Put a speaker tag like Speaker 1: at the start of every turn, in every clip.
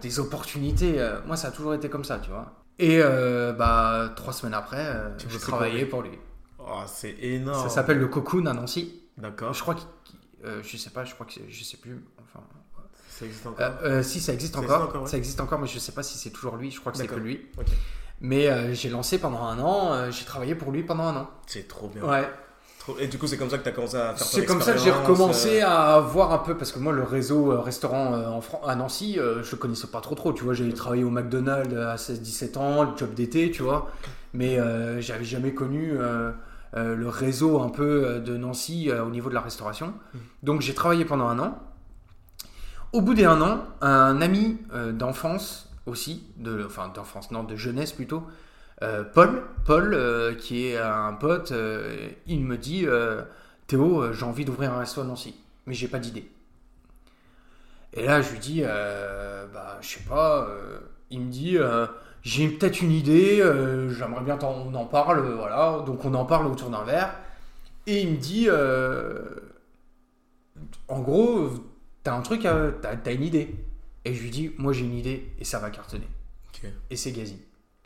Speaker 1: des opportunités. euh, moi, ça a toujours été comme ça, tu vois. Et euh, bah, trois semaines après, euh,
Speaker 2: Tu
Speaker 1: j'ai
Speaker 2: bossais
Speaker 1: travaillé pour lui.
Speaker 2: Oh, c'est énorme.
Speaker 1: Ça s'appelle le Cocoon à Nancy.
Speaker 2: D'accord.
Speaker 1: Je crois euh, je sais pas, je crois que je sais plus. Enfin,
Speaker 2: Ça existe encore.
Speaker 1: si ça existe
Speaker 2: Ça
Speaker 1: encore,
Speaker 2: existe encore, ouais.
Speaker 1: ça existe encore, mais je sais pas si c'est toujours lui. Je crois que c'est que lui.
Speaker 2: Ok.
Speaker 1: Mais j'ai lancé pendant un an. j'ai travaillé pour lui pendant un an.
Speaker 2: C'est trop bien.
Speaker 1: Ouais.
Speaker 2: Et du coup, c'est comme ça que tu as commencé à faire
Speaker 1: C'est comme ça que j'ai recommencé
Speaker 2: euh,
Speaker 1: à voir un peu parce que moi le réseau euh, restaurant euh, en Fran- à Nancy, je connaissais pas trop trop. Tu vois, j'ai travaillé au McDonald's à 16-17 ans, le job d'été, tu vois, mais euh, j'avais jamais connu euh, le réseau un peu de Nancy au niveau de la restauration.
Speaker 2: Mm.
Speaker 1: Donc j'ai travaillé pendant un an. Au bout des un an, un ami d'enfance aussi, de, enfin d'enfance, non, de jeunesse plutôt, Paul, Paul euh, qui est un pote, euh, il me dit euh, Théo, euh, j'ai envie d'ouvrir un resto à Nancy, mais j'ai pas d'idée. Et là, je lui dis, euh, bah, je sais pas, euh, il me dit, euh, j'ai peut-être une idée, euh, j'aimerais bien qu'on en parle, euh, voilà, donc on en parle autour d'un verre. Et il me dit, euh, en gros, t'as un truc, t'as une idée. Et je lui dis, moi j'ai une idée et ça va cartonner. Et c'est Gazi,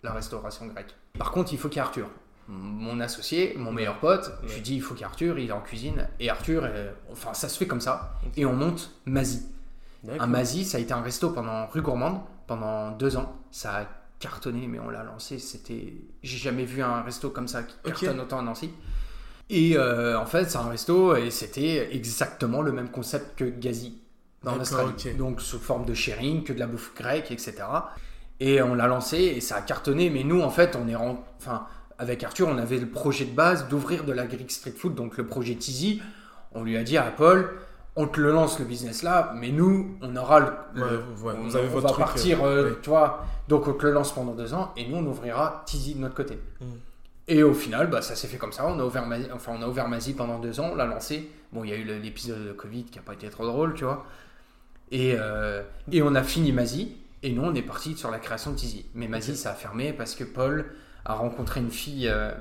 Speaker 1: la restauration grecque. Par contre, il faut qu'il y ait Arthur, mon associé, mon meilleur pote. Je lui dis, il faut qu'il y ait Arthur, il est en cuisine. Et Arthur, euh, enfin, ça se fait comme ça. Et on monte Mazi.
Speaker 2: D'accord.
Speaker 1: Un Mazi, ça a été un resto pendant rue Gourmande pendant deux ans. Ça a cartonné, mais on l'a lancé. C'était, j'ai jamais vu un resto comme ça qui cartonne autant à Nancy. Et euh, en fait, c'est un resto et c'était exactement le même concept que Gazi dans l'Australie. Donc sous forme de sharing, que de la bouffe grecque, etc. Et on l'a lancé et ça a cartonné. Mais nous, en fait, on est rent- enfin avec Arthur, on avait le projet de base d'ouvrir de la Greek street food, donc le projet Tizi. On lui a dit à Paul, on te le lance le business là, mais nous, on aura le,
Speaker 2: Ouais, ouais,
Speaker 1: on,
Speaker 2: vous avez
Speaker 1: on
Speaker 2: votre
Speaker 1: va
Speaker 2: truc,
Speaker 1: partir,
Speaker 2: euh,
Speaker 1: euh,
Speaker 2: ouais.
Speaker 1: tu vois. Donc on te le lance pendant deux ans et nous, on ouvrira Tizi de notre côté.
Speaker 2: Mm.
Speaker 1: Et au final, bah, ça s'est fait comme ça. On a ouvert Mazi, enfin, on a ouvert Mazi pendant deux ans, on l'a lancé. Bon, il y a eu l'épisode de Covid qui n'a pas été trop drôle, tu vois. Et, euh, et on a fini Mazi. Et nous, on est parti sur la création de Tizi. Mais Mazi,
Speaker 2: Ok.
Speaker 1: ça a fermé parce que Paul a rencontré une fille euh,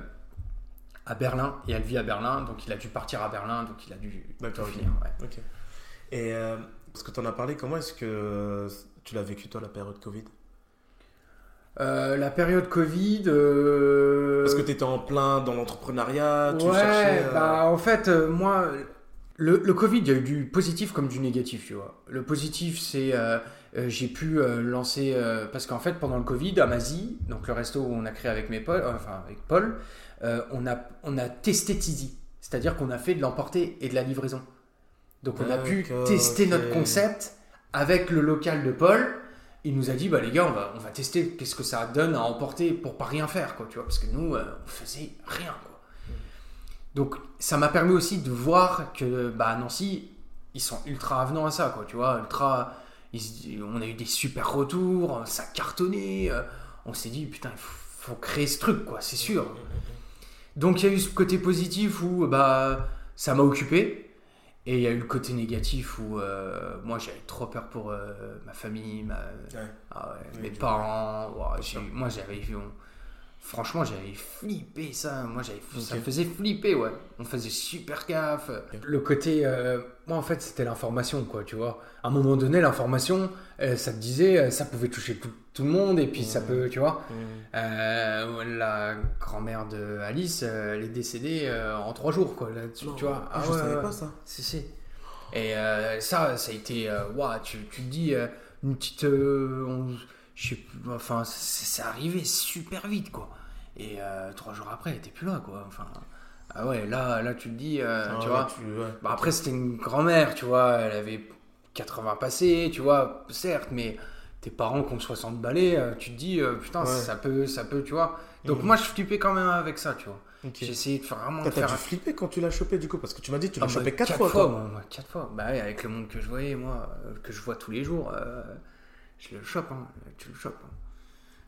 Speaker 1: à Berlin et elle vit à Berlin. Donc il a dû partir à Berlin. Donc il a dû
Speaker 2: D'accord,
Speaker 1: finir. ouais.
Speaker 2: Et euh, parce que tu en as parlé, comment est-ce que tu l'as vécu toi la période Covid?
Speaker 1: Euh, la période Covid. euh,
Speaker 2: Parce que tu étais en plein dans l'entrepreneuriat, tu
Speaker 1: ouais,
Speaker 2: cherchais. euh,
Speaker 1: bah en fait, euh, moi, le, le Covid, il y a eu du positif comme du négatif, tu vois. Le positif, c'est euh, j'ai pu euh, lancer euh, parce qu'en fait, pendant le Covid, à Mazie, donc le resto où on a créé avec mes Paul, enfin avec Paul, on a on a testé Tizi, c'est-à-dire qu'on a fait de l'emporter et de la livraison. Donc on a pu tester notre concept avec le local de Paul. Il nous a dit bah les gars on va on va tester qu'est-ce que ça donne à emporter pour pas rien faire quoi tu vois parce que nous on faisait rien quoi. Donc ça m'a permis aussi de voir que bah à Nancy ils sont ultra avenants à ça quoi tu vois ultra ils on a eu des super retours ça cartonnait euh, on s'est dit putain il faut, faut créer ce truc quoi c'est sûr. Donc il y a eu ce côté positif où bah ça m'a occupé et il y a eu le côté négatif où euh, moi j'avais trop peur pour euh, ma famille, ma,
Speaker 2: Ouais.
Speaker 1: ah ouais,
Speaker 2: Oui,
Speaker 1: mes parents. moi j'avais vu, on- franchement j'avais flippé ça. Moi j'avais, ça
Speaker 2: Ok.
Speaker 1: me faisait flipper ouais. On faisait super gaffe. Le côté, euh, moi en fait c'était l'information quoi, tu vois. À un moment donné l'information, euh, ça te disait, euh, ça pouvait toucher tout, tout le monde et puis ça peut, tu vois. Euh, la grand-mère de Alice, euh, elle est décédée euh, en trois jours, quoi. Là, tu, vois
Speaker 2: Ah, je
Speaker 1: ouais,
Speaker 2: savais
Speaker 1: ouais.
Speaker 2: pas ça.
Speaker 1: Si, si. Et euh, ça, ça a été. euh, ouah, tu, tu te dis, euh, une petite. euh, on- je sais plus, enfin, c'est arrivé super vite, quoi. Et euh, trois jours après, elle était plus là, quoi. Enfin. Ah ouais, là, là tu te dis, euh,
Speaker 2: Ah
Speaker 1: tu
Speaker 2: ouais,
Speaker 1: vois.
Speaker 2: tu- ouais.
Speaker 1: Bah, après, c'était une grand-mère, tu vois. Elle avait 80 passés, tu vois, certes, mais tes parents qui ont 60 balais, euh, tu te dis, euh, putain,
Speaker 2: Ouais.
Speaker 1: ça peut, ça peut, tu vois. Donc,
Speaker 2: Mhm.
Speaker 1: moi, je flippais quand même avec ça, tu vois.
Speaker 2: Ok.
Speaker 1: J'ai essayé de faire vraiment
Speaker 2: T'as
Speaker 1: faire
Speaker 2: dû flipper quand tu l'as chopé du coup parce que tu m'as dit que tu
Speaker 1: ah
Speaker 2: l'as
Speaker 1: bah,
Speaker 2: chopé quatre, fois. quoi.
Speaker 1: moi, moi, quatre fois. Bah avec le monde que je voyais, moi, que je vois tous les jours, euh, je le chope, hein. Tu le chopes. hein.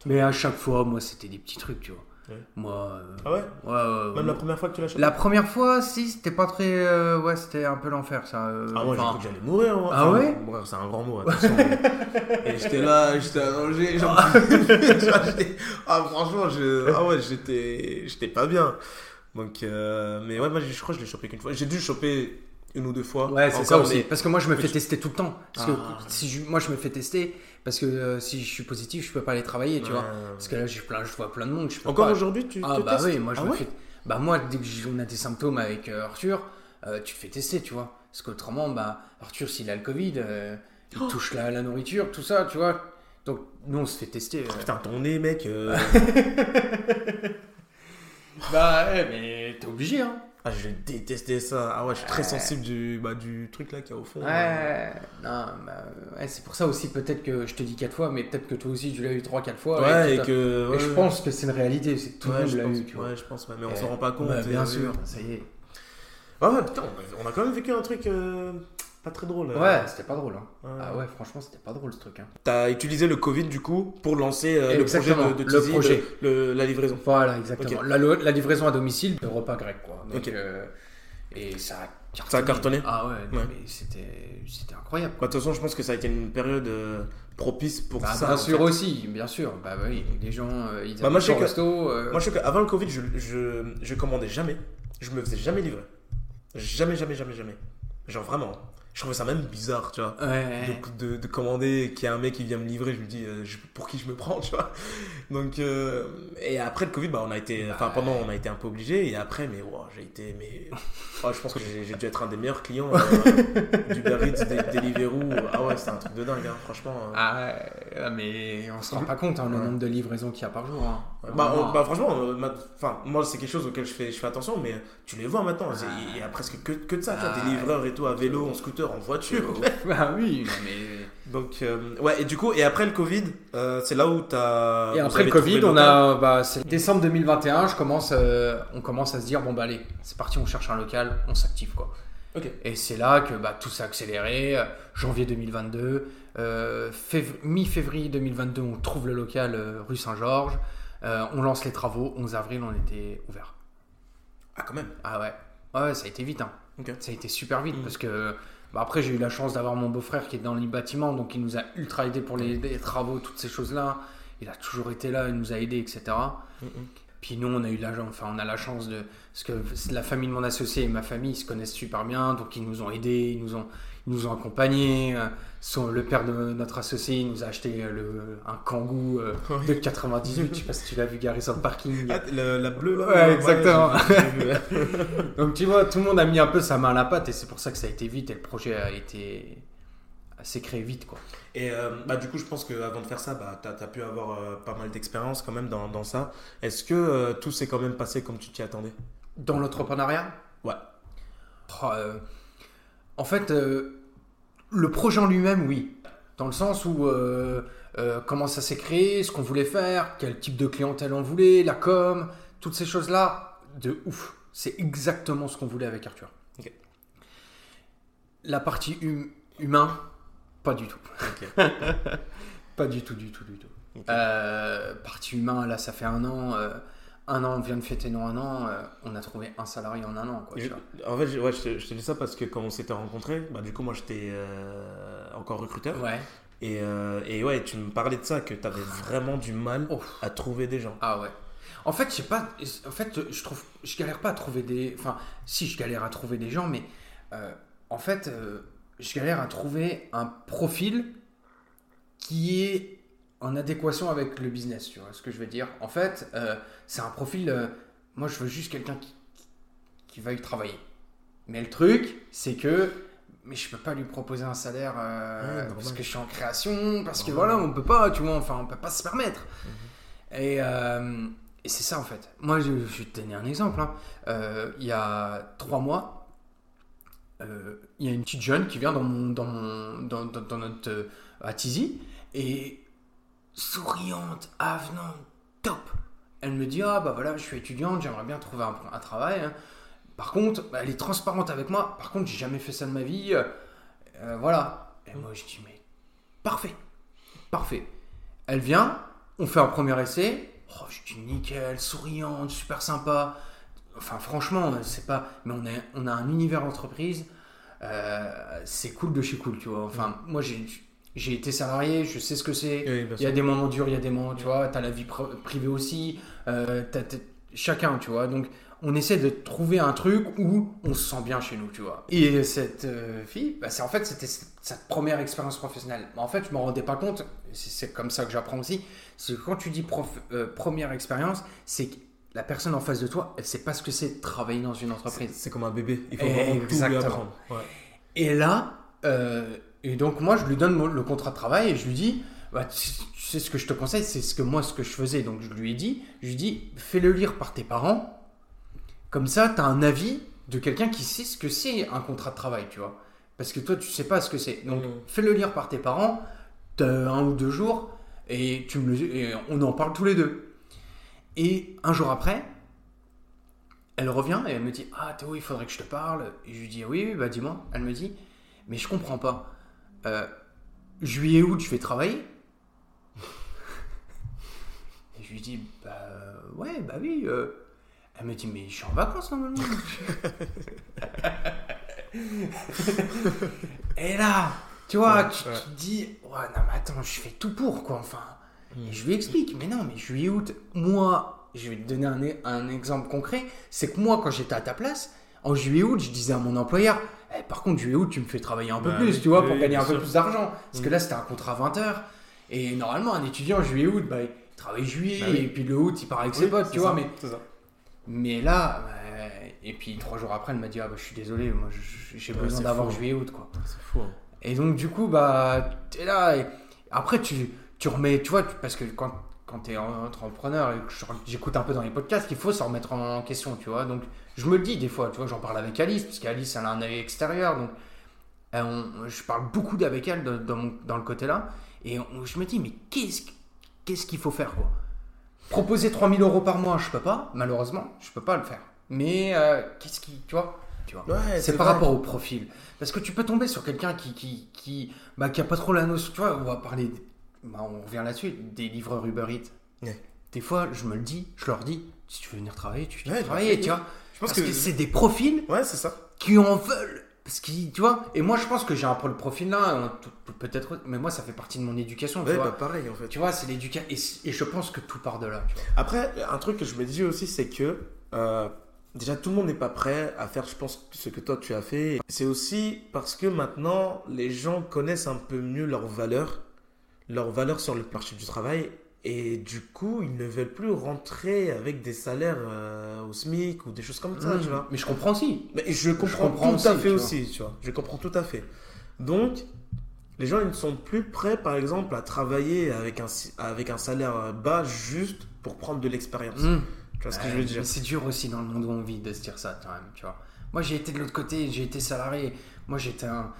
Speaker 1: Mais à chaque fois, moi, c'était des petits trucs, tu vois.
Speaker 2: Ouais.
Speaker 1: Moi. euh,
Speaker 2: Ah ouais
Speaker 1: ouais, ouais,
Speaker 2: Même la première fois que tu l'as chopé
Speaker 1: La première fois, si, c'était pas très. euh, ouais, c'était un peu l'enfer, ça. euh,
Speaker 2: Ah moi j'ai cru que j'allais mourir. moi.
Speaker 1: Ah
Speaker 2: Enfin,
Speaker 1: ouais
Speaker 2: C'est un grand mot, attention. Et j'étais là, j'étais vois, j'étais- Ah franchement, je... ah ouais, j'étais j'étais pas bien. Donc, euh, mais ouais, moi je crois que je l'ai chopé qu'une fois. J'ai dû le choper une ou deux fois.
Speaker 1: Ouais, c'est ça aussi.
Speaker 2: mais-
Speaker 1: Parce que moi, je me fais tester tout le temps. Parce que
Speaker 2: Ah.
Speaker 1: si je- moi, je me fais tester parce que euh, si je suis positif, je peux pas aller travailler, tu vois. Parce que là, j'ai plein, je vois plein de monde. Je peux
Speaker 2: Encore
Speaker 1: pas.
Speaker 2: aujourd'hui, tu
Speaker 1: Ah
Speaker 2: te
Speaker 1: bah
Speaker 2: testes
Speaker 1: oui, moi je
Speaker 2: Ah
Speaker 1: me
Speaker 2: ouais
Speaker 1: fais. Bah moi, dès que j- on a des symptômes avec euh, Arthur, euh, tu te fais tester, tu vois. Parce qu'autrement, bah Arthur, s'il a le Covid, euh, il
Speaker 2: Oh.
Speaker 1: touche la, la nourriture, tout ça, tu vois. Donc nous, on se fait tester. euh.
Speaker 2: Putain, ton nez, mec. euh,
Speaker 1: Bah ouais, mais t'es obligé, hein.
Speaker 2: Ah, je détestais ça. Ah ouais, je suis très sensible du, bah, du truc là qu'il y a au fond.
Speaker 1: Ouais, non, bah, ouais, c'est pour ça aussi peut-être que je te dis quatre fois, mais peut-être que toi aussi tu l'as eu trois, quatre fois.
Speaker 2: Ouais, et que.
Speaker 1: et je pense que c'est une réalité, c'est que tout le monde l'a eu, tu vois.
Speaker 2: ouais, je pense, mais on s'en rend pas compte.
Speaker 1: Bah,
Speaker 2: et-
Speaker 1: bien sûr, ça y est.
Speaker 2: Ouais, ouais, putain, on a, on a quand même vécu un truc euh, pas très drôle. euh.
Speaker 1: Ouais, c'était pas drôle. Hein.
Speaker 2: Ouais.
Speaker 1: Ah ouais, franchement, c'était pas drôle ce truc. Hein.
Speaker 2: T'as utilisé le Covid du coup pour lancer euh, le projet de, de
Speaker 1: le
Speaker 2: Tizi,
Speaker 1: projet.
Speaker 2: le- le- la livraison.
Speaker 1: Voilà, exactement. La, la livraison à domicile de repas grecs, quoi. Donc,
Speaker 2: Ok.
Speaker 1: euh, et ça a cartonné.
Speaker 2: Ça a cartonné
Speaker 1: Ah ouais, non,
Speaker 2: Ouais.
Speaker 1: mais c'était, c'était incroyable.
Speaker 2: Bah, de toute façon, je pense que ça a été une période euh, propice pour
Speaker 1: Bah,
Speaker 2: ça.
Speaker 1: bien
Speaker 2: en
Speaker 1: sûr
Speaker 2: fait.
Speaker 1: aussi, bien sûr. Bah oui, les gens, euh, ils
Speaker 2: Bah, moi, je sais que-
Speaker 1: euh,
Speaker 2: Moi, je sais qu'avant le Covid, je, je, je commandais jamais. Je me faisais jamais livrer. Jamais, jamais, jamais, jamais. Genre vraiment. Je trouvais ça même bizarre, tu vois.
Speaker 1: ouais.
Speaker 2: De, de, de commander qu'il y a un mec qui vient me livrer, je me dis euh, je- pour qui je me prends, tu vois. Donc, euh, et après le Covid, bah, on a été, enfin pendant, on a été un peu obligé, et après, mais wow, j'ai été, mais oh, je pense que j'ai dû être un des meilleurs clients euh, du Eats, des Deliveroo. Ah ouais, c'est un truc de dingue, hein, franchement. euh.
Speaker 1: Ah ouais, mais on se rend pas compte hein, le nombre de livraisons qu'il y a par jour. hein.
Speaker 2: Bah, on- bah, franchement, euh, enfin moi c'est quelque chose auquel je fais, je fais attention, mais tu les vois maintenant, il y a presque que, que de ça, tu
Speaker 1: Ah,
Speaker 2: des livreurs et tout à vélo, en scooter, en voiture.
Speaker 1: Ah oui, mais.
Speaker 2: Donc euh, ouais, et du coup, et après le Covid, euh, c'est là où t'as.
Speaker 1: Et
Speaker 2: vous
Speaker 1: après le Covid, on a, bah, c'est décembre 2021, je commence, euh, on commence à se dire bon bah allez, c'est parti, on cherche un local, on s'active quoi.
Speaker 2: Ok.
Speaker 1: Et c'est là que bah, tout s'est accéléré. Janvier 2022, euh, fév- mi-février 2022, on trouve le local rue Saint-Georges. Euh, on lance les travaux. 11 avril, on était ouvert.
Speaker 2: Ah quand même.
Speaker 1: Ah ouais, ouais, ça a été vite. hein. Ça a été super vite
Speaker 2: Mhm.
Speaker 1: parce que bah, après j'ai eu la chance d'avoir mon beau-frère qui est dans les bâtiments, donc il nous a ultra aidé pour les, les travaux, toutes ces choses-là. Il a toujours été là, il nous a aidés, etc.
Speaker 2: Mhm.
Speaker 1: Puis nous, on a eu la, enfin, on a la chance de, parce que la famille de mon associé et ma famille ils se connaissent super bien, donc ils nous ont aidés, ils nous ont, ils nous ont accompagnés. Euh, son- le père de notre associé, il nous a acheté euh, le, un Kangoo euh,
Speaker 2: Oui.
Speaker 1: de 98. je sais pas si tu l'as vu garé sur le parking.
Speaker 2: Ah, la bleue là.
Speaker 1: Ouais, exactement. Donc tu vois, tout le monde a mis un peu sa main à la pâte et c'est pour ça que ça a été vite et le projet a été s'est créé vite quoi.
Speaker 2: Et euh, bah du coup, je pense qu'avant de faire ça, bah t'as as pu avoir euh, pas mal d'expérience quand même dans, dans ça. Est-ce que euh, tout s'est quand même passé comme tu t'y attendais?
Speaker 1: Dans l'entrepreneuriat?
Speaker 2: Ouais.
Speaker 1: Oh, En fait, euh, le projet en lui-même, oui. Dans le sens où euh, euh, comment ça s'est créé, ce qu'on voulait faire, quel type de clientèle on voulait, la com, toutes ces choses-là, de ouf. C'est exactement ce qu'on voulait avec Arthur. La partie hum- humain, pas du tout. Pas du tout, du tout, du tout.
Speaker 2: Ok.
Speaker 1: Euh, partie humain, là, ça fait un an. Un an, on vient de fêter nos un an. euh, on a trouvé un salarié en un an. Quoi, tu
Speaker 2: Je-
Speaker 1: vois.
Speaker 2: en fait, je, ouais, je, te, je te dis ça parce que quand on s'était rencontrés, bah, du coup, moi j'étais euh, encore recruteur.
Speaker 1: Ouais.
Speaker 2: Et, euh, et ouais, tu me parlais de ça, que tu avais vraiment du mal à trouver des gens.
Speaker 1: Ah ouais. En fait, je sais pas. En fait, je trouve, je galère pas à trouver des. Enfin, si je galère à trouver des gens, mais en fait, je galère à trouver un profil qui est en adéquation avec le business. Tu vois ce que je veux dire En fait, euh, c'est un profil. euh, moi, je veux juste quelqu'un qui, qui va y travailler. Mais le truc, c'est que. Mais je peux pas lui proposer un salaire euh,
Speaker 2: Ouais,
Speaker 1: parce que je suis en création, parce que voilà, on peut pas, tu vois, enfin, on peut pas se permettre. Et, euh, et c'est ça en fait. Moi, je, je vais te donner un exemple. hein. Euh, il y a trois mois, il y a une petite jeune qui vient dans, mon, dans, mon, dans, dans- dans notre à Tizi et souriante, avenante, top. Elle me dit ah bah voilà, je suis étudiante, j'aimerais bien trouver un, travail. hein. Par contre, bah, elle est transparente avec moi. Par contre, j'ai jamais fait ça de ma vie. euh, euh, voilà. Et moi, je dis mais parfait, parfait. Elle vient, on fait un premier essai. Oh, je dis nickel, souriante, super sympa. Enfin, franchement, c'est pas. Mais on a, on a un univers entreprise. euh, c'est cool de chez cool, tu vois. Enfin, moi, j'ai, j'ai été salarié, je sais ce que c'est.
Speaker 2: Oui,
Speaker 1: Il y a des moments durs, il y a des moments, tu vois. T'as la vie pr- privée aussi. euh, chacun, tu vois. Donc, on essaie de trouver un truc où on se sent bien chez nous, tu vois. Et cette euh, fille, bah, c'est en fait c'était sa première expérience professionnelle. En fait, je m'en rendais pas compte. C'est comme ça que j'apprends aussi. C'est que quand tu dis prof- euh, première expérience, c'est que la personne en face de toi, elle sait pas ce que c'est de travailler dans une entreprise.
Speaker 2: c'est comme un bébé. Il faut
Speaker 1: Eh,
Speaker 2: vraiment tout lui apprendre. Ouais.
Speaker 1: Et là, euh, et donc moi, je lui donne le contrat de travail et je lui dis, bah, tu, sais ce que je te conseille, c'est ce que moi, ce que je faisais. Donc je lui ai dit, je lui ai dit, fais-le lire par tes parents. Comme ça, tu as un avis de quelqu'un qui sait ce que c'est un contrat de travail, tu vois. Parce que toi, tu sais pas ce que c'est. Donc
Speaker 2: Mhm.
Speaker 1: fais-le lire par tes parents, t'as un ou deux jours, et, tu me le- et on en parle tous les deux. Et un jour après, elle revient et elle me dit Ah Théo, il faudrait que je te parle. Et je lui dis Oui, oui, bah dis-moi. Elle me dit Mais je comprends pas. Euh, juillet, août, je vais travailler Et je lui dis Bah ouais, bah oui. euh. Elle me dit Mais je suis en vacances normalement. et là, tu vois,
Speaker 2: Ouais,
Speaker 1: tu,
Speaker 2: ouais.
Speaker 1: tu te dis Ouais, non, mais attends, je fais tout pour quoi. Enfin. Et je lui explique, mais non, mais juillet, août, moi, je vais te donner un, un exemple concret, c'est que moi, quand j'étais à ta place, en juillet, août, je disais à mon employeur, Eh, par contre, juillet, août, tu me fais travailler un peu
Speaker 2: Bah
Speaker 1: plus, tu vois, pour gagner un peu plus d'argent. Parce que
Speaker 2: Mm.
Speaker 1: là, c'était un contrat à 20 heures. Et normalement, un étudiant, juillet, août, bah, il travaille juillet,
Speaker 2: Bah oui.
Speaker 1: et puis le août, il part avec ses
Speaker 2: Oui,
Speaker 1: potes, tu vois, mais
Speaker 2: ça.
Speaker 1: mais là, bah, et puis trois jours après, elle m'a dit Ah bah je suis désolé, moi j'ai besoin d'avoir
Speaker 2: fou.
Speaker 1: juillet août quoi.
Speaker 2: C'est fou. hein.
Speaker 1: Et donc du coup, bah t'es là et après tu, tu remets, tu vois, tu- parce que quand, quand t'es entrepreneur et que j'écoute un peu dans les podcasts, il faut se remettre en question, tu vois. Donc je me le dis des fois, tu vois, j'en parle avec Alice, parce qu'Alice elle a un œil extérieur, donc euh, on- je parle beaucoup avec elle dans, dans mon- dans le côté là, et on- je me dis mais qu'est-ce qu'est-ce qu'il faut faire quoi? Proposer 3000 euros par mois, je peux pas, malheureusement, je peux pas le faire. Mais euh, qu'est-ce qui, tu vois, tu vois.
Speaker 2: Ouais,
Speaker 1: c'est par
Speaker 2: vrai.
Speaker 1: rapport au profil. Parce que tu peux tomber sur quelqu'un qui, qui, qui, bah, qui a pas trop la notion. Tu vois, on va parler, bah, on revient là-dessus, des livreurs Uber Eats.
Speaker 2: Ouais.
Speaker 1: Des fois, je me le dis, je leur dis, si tu veux venir travailler, tu viens
Speaker 2: Ouais,
Speaker 1: travailler, tu vois.
Speaker 2: Je pense
Speaker 1: Parce que,
Speaker 2: que.
Speaker 1: c'est des profils
Speaker 2: Ouais, c'est ça.
Speaker 1: qui en veulent. Parce qu'ils, tu vois, et moi je pense que j'ai un peu le profil là, hein, peut-être, mais moi ça fait partie de mon éducation, tu
Speaker 2: Ouais,
Speaker 1: vois.
Speaker 2: bah pareil en fait.
Speaker 1: Tu vois, c'est l'éducation, et, et je pense que tout part de là, tu vois.
Speaker 2: Après, un truc que je me dis aussi, c'est que euh, déjà tout le monde n'est pas prêt à faire, je pense, ce que toi tu as fait. C'est aussi parce que maintenant, les gens connaissent un peu mieux leurs valeurs, leurs valeurs sur le marché du travail. Et du coup, ils ne veulent plus rentrer avec des salaires euh, au SMIC ou des choses comme ça,
Speaker 1: Mmh.
Speaker 2: tu vois.
Speaker 1: Mais je comprends aussi.
Speaker 2: Mais je comprends,
Speaker 1: comprends
Speaker 2: tout
Speaker 1: aussi,
Speaker 2: à fait
Speaker 1: tu
Speaker 2: aussi, tu vois. Je comprends tout à fait. Donc, les gens ils ne sont plus prêts, par exemple, à travailler avec un, avec un salaire bas juste pour prendre de l'expérience.
Speaker 1: Mmh.
Speaker 2: Tu vois ce que je veux dire?
Speaker 1: C'est dur aussi dans le monde où on vit de se dire ça, quand même, tu vois. Moi, j'ai été de l'autre côté, j'ai été salarié. Moi, j'étais un.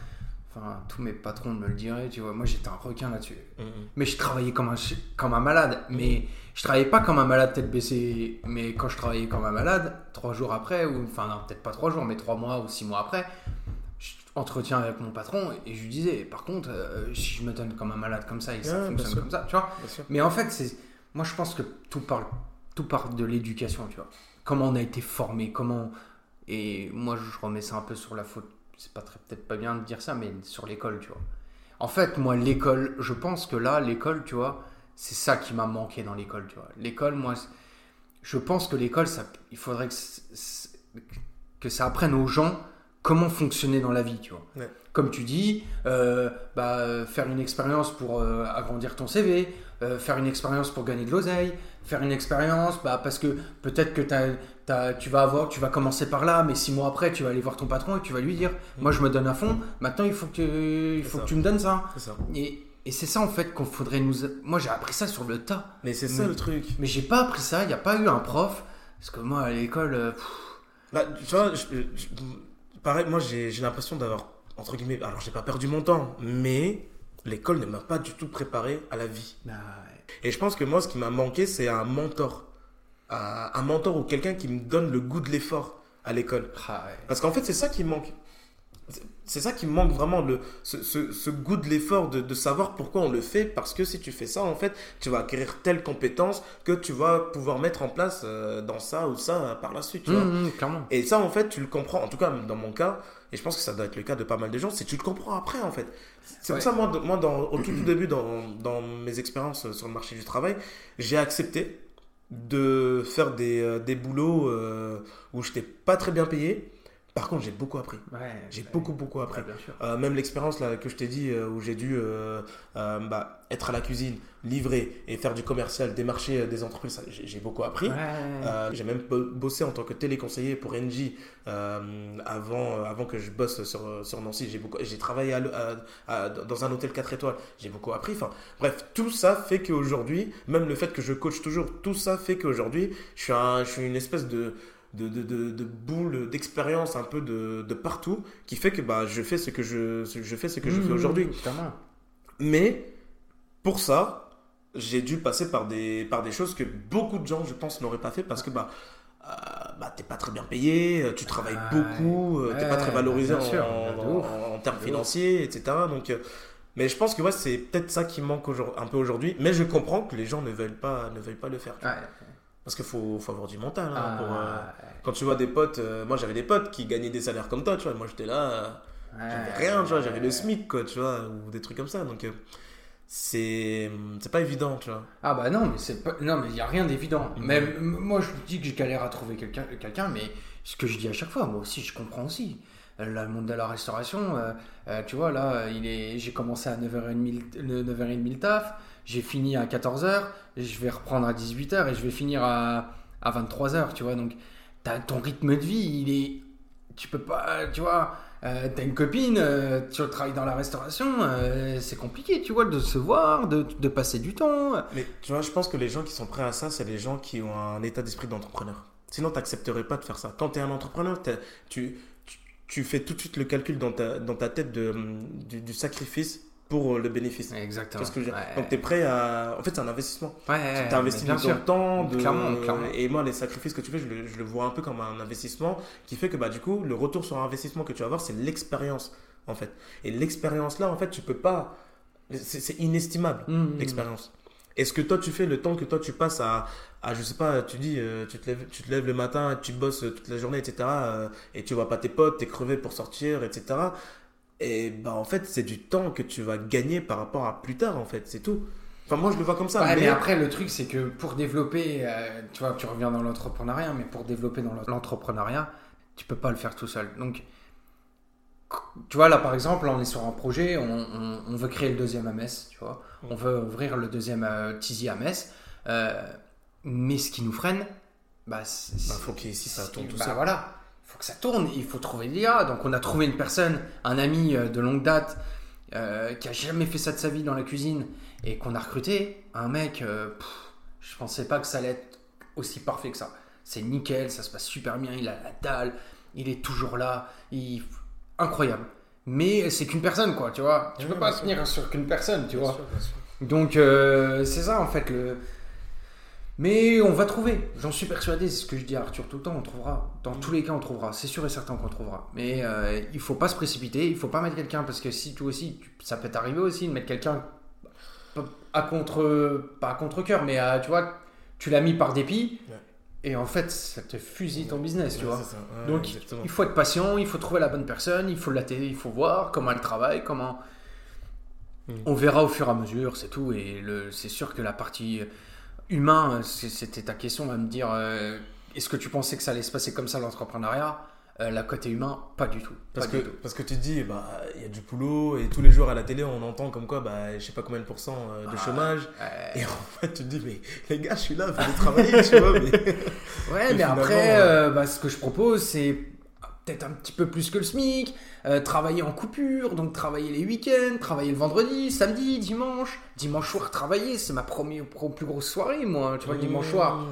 Speaker 1: Enfin, tous mes patrons me le diraient, tu vois. Moi, j'étais un requin là-dessus.
Speaker 2: Mhm.
Speaker 1: Mais je travaillais comme un, comme un malade. Mais je travaillais pas comme un malade tête baissée. Mais quand je travaillais comme un malade, trois jours après, ou enfin, non, peut-être pas trois jours, mais trois mois ou six mois après, je entretiens avec mon patron et je lui disais, par contre, euh, si je me donne comme un malade comme ça et que ça fonctionne comme ça, tu vois. Mais en fait, c'est moi je pense que tout parle tout part de l'éducation, tu vois. Comment on a été formé, comment et moi je remets ça un peu sur la faute. C'est pas très peut-être pas bien de dire ça, mais sur l'école, tu vois. En fait, moi l'école, je pense que là l'école, tu vois, c'est ça qui m'a manqué dans l'école, tu vois. L'école, moi, je pense que l'école, ça, il faudrait que ça apprenne aux gens comment fonctionner dans la vie, tu vois.
Speaker 2: Ouais.
Speaker 1: Comme tu dis, euh, bah, faire une expérience pour euh, agrandir ton CV, euh, faire une expérience pour gagner de l'oseille, faire une expérience bah, parce que peut-être que t'as- t'as- tu vas avoir, tu vas commencer par là, mais six mois après, tu vas aller voir ton patron et tu vas lui dire, moi je me donne à fond, maintenant il faut que, il
Speaker 2: C'est
Speaker 1: faut
Speaker 2: ça.
Speaker 1: que tu me donnes ça. Et, et c'est ça en fait qu'on faudrait nous... Moi j'ai appris ça sur le tas.
Speaker 2: Mais c'est ça le truc.
Speaker 1: Mais j'ai pas appris ça, il n'y a pas eu un prof. Parce que moi, à l'école, euh,
Speaker 2: Bah, tu vois, je- je- pareil, moi j'ai l'impression d'avoir, entre guillemets, alors j'ai pas perdu mon temps, mais l'école ne m'a pas du tout préparé à la vie.
Speaker 1: bah,
Speaker 2: Et je pense que moi, ce qui m'a manqué, c'est un mentor. Un un mentor ou quelqu'un qui me donne le goût de l'effort à l'école.
Speaker 1: ah, ouais.
Speaker 2: Parce qu'en fait, c'est ça qui me manque. C'est- ça qui me manque vraiment, le, ce, ce- ce goût de l'effort, de, de savoir pourquoi on le fait. Parce que si tu fais ça, en fait, tu vas acquérir telle compétence que tu vas pouvoir mettre en place euh, dans ça ou ça euh, par la suite. Tu vois.
Speaker 1: Hum, clairement.
Speaker 2: Et ça, en fait, tu le comprends, en tout cas dans mon cas, et je pense que ça doit être le cas de pas mal de gens, c'est que tu le comprends après, en fait. C'est
Speaker 1: Ouais.
Speaker 2: pour ça, moi, moi dans, au tout, tout début, dans, dans mes expériences sur le marché du travail, j'ai accepté de faire des, euh, des boulots euh, où je n'étais pas très bien payé. Par contre, j'ai beaucoup appris.
Speaker 1: Ouais,
Speaker 2: J'ai
Speaker 1: ouais.
Speaker 2: beaucoup, beaucoup appris.
Speaker 1: Ouais, bien sûr.
Speaker 2: Euh, même l'expérience là que je t'ai dit euh, où j'ai dû euh, euh, bah, être à la cuisine, livrer et faire du commercial, démarcher euh, des entreprises, j'ai beaucoup appris.
Speaker 1: Ouais.
Speaker 2: Euh, j'ai même bo- bossé en tant que téléconseiller pour NJ euh, avant, avant que je bosse sur, sur Nancy. J'ai beaucoup, j'ai travaillé à à- à- dans un hôtel 4 étoiles. J'ai beaucoup appris. Enfin, bref, tout ça fait qu'aujourd'hui, même le fait que je coach toujours, tout ça fait qu'aujourd'hui, je suis, un- je suis une espèce de, de, de, de, de boule d'expérience un peu de, de partout qui fait que bah, je fais ce que je, je, fais, ce que je fais
Speaker 1: Mmh,
Speaker 2: aujourd'hui. Mais pour ça, j'ai dû passer par des, par des choses que beaucoup de gens, je pense, n'auraient pas fait parce que bah, euh, bah, t'es pas très bien payé, tu travailles
Speaker 1: Ouais.
Speaker 2: beaucoup, euh, t'es pas très
Speaker 1: Ouais,
Speaker 2: valorisé en,
Speaker 1: sûr,
Speaker 2: en-
Speaker 1: de ouf.
Speaker 2: en- en termes financiers, etc. Donc, euh, mais je pense que ouais, c'est peut-être ça qui manque un peu aujourd'hui. Mais je comprends que les gens ne veulent pas, ne veulent pas le faire.
Speaker 1: Ouais.
Speaker 2: Parce qu'il faut, faut avoir du mental. hein,
Speaker 1: Ah,
Speaker 2: pour, euh, quand tu vois des potes, euh, moi j'avais des potes qui gagnaient des salaires comme toi, tu vois. Moi j'étais là. euh, j'avais rien, tu vois, j'avais le SMIC, quoi, tu vois, ou des trucs comme ça. Donc, c'est pas évident, tu vois.
Speaker 1: Ah bah non, mais c'est pas... non, mais il y a rien d'évident.
Speaker 2: Mhm.
Speaker 1: Même m- moi, je dis que je galère à trouver quelqu'un, quelqu'un, mais ce que je dis à chaque fois, moi aussi, je comprends aussi. Là, le monde de la restauration, tu vois, là, il est, j'ai commencé à 9h30, le 9h30 le taf, j'ai fini à 14h, je vais reprendre à 18h et je vais finir à, à 23h, tu vois. Donc, t'as ton rythme de vie, il est, tu peux pas, tu vois. Euh, t'as une copine, euh, tu travailles dans la restauration, euh, c'est compliqué, tu vois, de se voir, de, de passer du temps.
Speaker 2: Mais tu vois, je pense que les gens qui sont prêts à ça, c'est les gens qui ont un état d'esprit d'entrepreneur. Sinon, tu n'accepterais pas de faire ça. Quand tu es un entrepreneur, tu, tu, fais tout de suite le calcul dans ta, dans ta tête de, du sacrifice pour le bénéfice. Tu
Speaker 1: Exactement.
Speaker 2: ce que je veux dire
Speaker 1: Ouais.
Speaker 2: Donc, tu es prêt à. En fait, c'est un investissement.
Speaker 1: Ouais,
Speaker 2: tu as investi
Speaker 1: bien
Speaker 2: de
Speaker 1: sûr.
Speaker 2: ton temps. De...
Speaker 1: Clairement, clairement.
Speaker 2: Et moi, les sacrifices que tu fais, je le, je le vois un peu comme un investissement qui fait que bah, du coup, le retour sur investissement que tu vas avoir, c'est l'expérience, en fait. Et l'expérience là, en fait, tu peux pas. C'est c'est inestimable
Speaker 1: Mmh.
Speaker 2: l'expérience. Est-ce que toi tu fais le temps que toi tu passes à, à je sais pas, tu dis, euh, tu, te lèves, tu te lèves le matin, tu bosses toute la journée, etc. euh, et tu vois pas tes potes, t'es crevé pour sortir, etc. Et bah en fait, c'est du temps que tu vas gagner par rapport à plus tard, en fait, c'est tout. Enfin, moi je le vois comme ça.
Speaker 1: Ouais, mais...
Speaker 2: mais-
Speaker 1: après, le truc, c'est que pour développer, euh, tu vois, tu reviens dans l'entrepreneuriat, mais pour développer dans l'entrepreneuriat, tu peux pas le faire tout seul. Donc, tu vois, là, par exemple, on est sur un projet, on, on- on veut créer le deuxième à Metz, tu vois. On veut ouvrir le deuxième euh, Tizi à Metz. Euh, mais ce qui nous freine, bah.
Speaker 2: Bah, faut qu'ici ça tourne tout
Speaker 1: bah,
Speaker 2: seul.
Speaker 1: voilà, il faut que ça tourne, il faut trouver l'IA. Donc, on a trouvé une personne, un ami euh, de longue date, euh, qui a jamais fait ça de sa vie dans la cuisine et qu'on a recruté, un mec, euh, pff, je pensais pas que ça allait être aussi parfait que ça. C'est nickel, ça se passe super bien, il a la dalle, il est toujours là, il... incroyable. Mais c'est qu'une personne, quoi, tu vois. Tu
Speaker 2: Ouais,
Speaker 1: peux pas tenir sur qu'une personne, tu
Speaker 2: Bien
Speaker 1: vois.
Speaker 2: sûr, bien sûr.
Speaker 1: Donc euh, c'est ça en fait le. Mais on va trouver, j'en suis persuadé, c'est ce que je dis à Arthur tout le temps, on trouvera. Dans tous les cas, on trouvera, c'est sûr et certain qu'on trouvera. Mais euh, il faut pas se précipiter, il faut pas mettre quelqu'un, parce que si toi aussi, tu- ça peut t'arriver aussi de mettre quelqu'un à contre. pas à contre-coeur, mais à, tu vois, tu l'as mis par dépit,
Speaker 2: Ouais.
Speaker 1: et en fait, ça te fusille ton business, tu vois.
Speaker 2: Ouais,
Speaker 1: Donc
Speaker 2: exactement.
Speaker 1: il faut être patient, il faut trouver la bonne personne, il faut la télé, il faut voir comment elle travaille, comment.
Speaker 2: Mm.
Speaker 1: On verra au fur et à mesure, c'est tout. Et c'est sûr que la partie humain, c'est- c'était ta question à me dire euh, est-ce que tu pensais que ça allait se passer comme ça l'entrepreneuriat? Euh, La côté humain, pas du tout.
Speaker 2: Parce que,
Speaker 1: du tout.
Speaker 2: parce que tu te dis, bah, il y a du boulot et tous les jours à la télé, on entend comme quoi, bah, je sais pas combien de pourcents euh, de
Speaker 1: Ah,
Speaker 2: chômage. Et en fait, tu te dis, mais les gars, je suis là, venez travailler, tu vois. Mais...
Speaker 1: Ouais, mais après, euh, bah, ce que je propose, c'est peut-être un petit peu plus que le SMIC, euh, travailler en coupure, donc travailler les week-ends, travailler le vendredi, samedi, dimanche. Dimanche soir, travailler, c'est ma première, plus grosse soirée, moi, tu vois, le dimanche soir.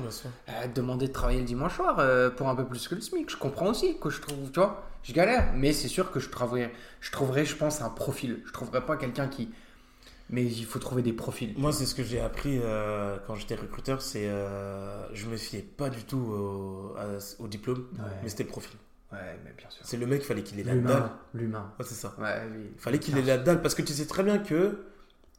Speaker 1: Euh, demander de travailler le dimanche soir euh, pour un peu plus que le SMIC, je comprends aussi que je trouve, tu vois, je galère, mais c'est sûr que je trouverai, je trouverai, je pense, un profil. Je trouverai pas quelqu'un qui. Mais il faut trouver des profils.
Speaker 2: Moi, c'est ce que j'ai appris euh, quand j'étais recruteur, c'est euh, je me fiais pas du tout au, à- au diplôme,
Speaker 1: Ouais.
Speaker 2: mais c'était le profil.
Speaker 1: Ouais, mais bien sûr.
Speaker 2: C'est le mec, il fallait qu'il ait la dalle.
Speaker 1: L'humain.
Speaker 2: Ouais, c'est ça.
Speaker 1: Ouais,
Speaker 2: fallait qu'il ait la dalle parce que tu sais très bien que